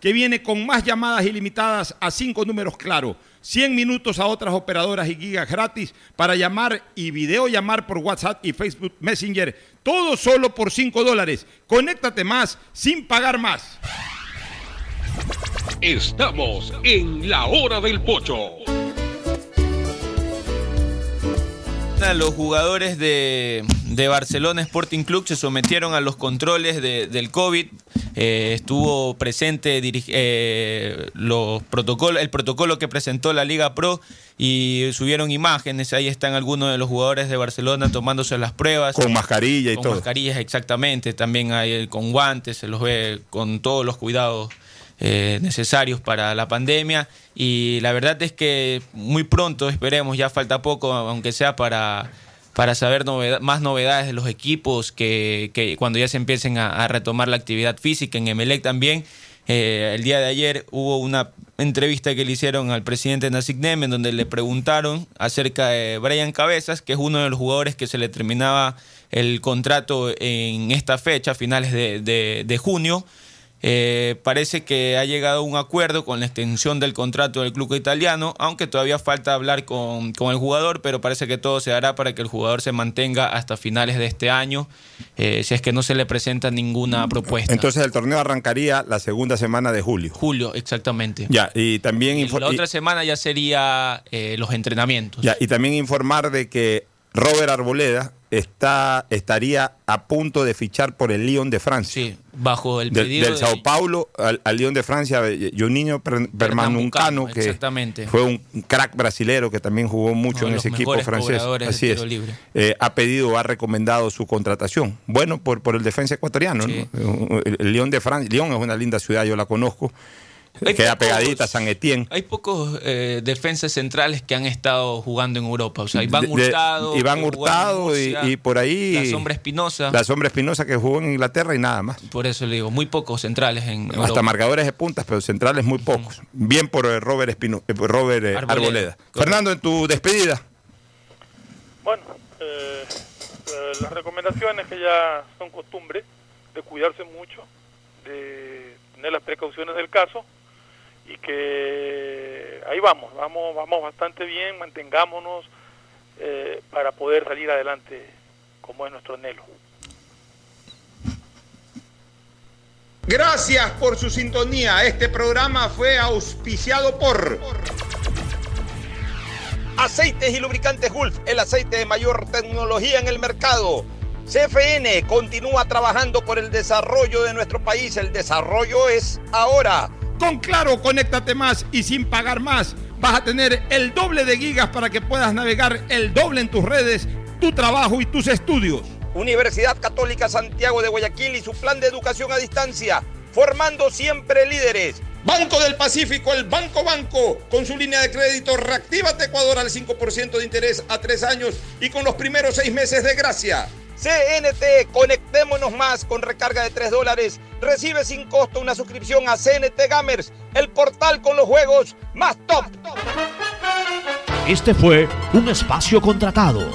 que viene con más llamadas ilimitadas a 5 números claro, 100 minutos a otras operadoras y gigas gratis para llamar y videollamar por WhatsApp y Facebook Messenger. Todo solo por 5 dólares. Conéctate más sin pagar más. Estamos en la hora del pocho. Los jugadores de, de Barcelona Sporting Club se sometieron a los controles de- del COVID. Eh, estuvo presente eh, los protocolos, el protocolo que presentó la Liga Pro y subieron imágenes. Ahí están algunos de los jugadores de Barcelona tomándose las pruebas. Con mascarilla y Con todo. mascarillas, exactamente. También hay eh, con guantes, se los ve con todos los cuidados eh, necesarios para la pandemia. Y la verdad es que muy pronto, esperemos, ya falta poco, aunque sea para, para saber noveda- más novedades de los equipos, que, que cuando ya se empiecen a, retomar la actividad física en Emelec también. Eh, el día de ayer hubo una entrevista que le hicieron al presidente Nasik Nem en donde le preguntaron acerca de Brian Cabezas, que es uno de los jugadores que se le terminaba el contrato en esta fecha, finales de- de junio. Eh, parece que ha llegado a un acuerdo con la extensión del contrato del club italiano, aunque todavía falta hablar con, con el jugador, pero parece que todo se hará para que el jugador se mantenga hasta finales de este año, eh, si es que no se le presenta ninguna propuesta. Entonces el torneo arrancaría la segunda semana de julio. Julio, exactamente. Ya, y también la otra semana ya sería eh, los entrenamientos. Ya, y también informar de que Robert Arboleda está, estaría a punto de fichar por el Lyon de Francia. Sí, bajo el Del, pedido del de- Sao Paulo al, al Lyon de Francia, eh, y un niño per- permanuncano que fue un crack brasilero que también jugó mucho Uno en ese equipo francés. Así es. Eh, ha pedido, ha recomendado su contratación. Bueno, por, por el defensa ecuatoriano. ¿no? El, el Lyon de Francia, Lyon es una linda ciudad, yo la conozco. Hay queda pocos- pegadita San Etienne. Hay pocos eh, defensas centrales que han estado jugando en Europa. O sea, Iván De- de- Hurtado. Iván Hurtado y, Murcia, y por ahí. La Sombra Espinosa. La Sombra Espinosa que jugó en Inglaterra y nada más. Por eso le digo, muy pocos centrales en Hasta Europa. marcadores de puntas, pero centrales muy pocos. Bien por eh, Robert, Espino, eh, Robert eh, Arboleda. Arboleda. Fernando, en tu despedida. Bueno, eh, eh, las recomendaciones que ya son costumbre, de cuidarse mucho, de tener las precauciones del caso y que ahí vamos, vamos, vamos bastante bien, mantengámonos eh, para poder salir adelante como es nuestro anhelo. Gracias por su sintonía. Este programa fue auspiciado por Aceites y Lubricantes Gulf, el aceite de mayor tecnología en el mercado. CFN continúa trabajando por el desarrollo de nuestro país. El desarrollo es ahora. Con Claro, conéctate más y sin pagar más. Vas a tener el doble de gigas para que puedas navegar el doble en tus redes, tu trabajo y tus estudios. Universidad Católica Santiago de Guayaquil y su plan de educación a distancia, formando siempre líderes. Banco del Pacífico, el Banco Banco, con su línea de crédito Reactívate Ecuador al 5% de interés a tres años y con los primeros seis meses de gracia. CNT, conectémonos más con recarga de 3 dólares. Recibe sin costo una suscripción a CNT Gamers, el portal con los juegos más top. Este fue un espacio contratado.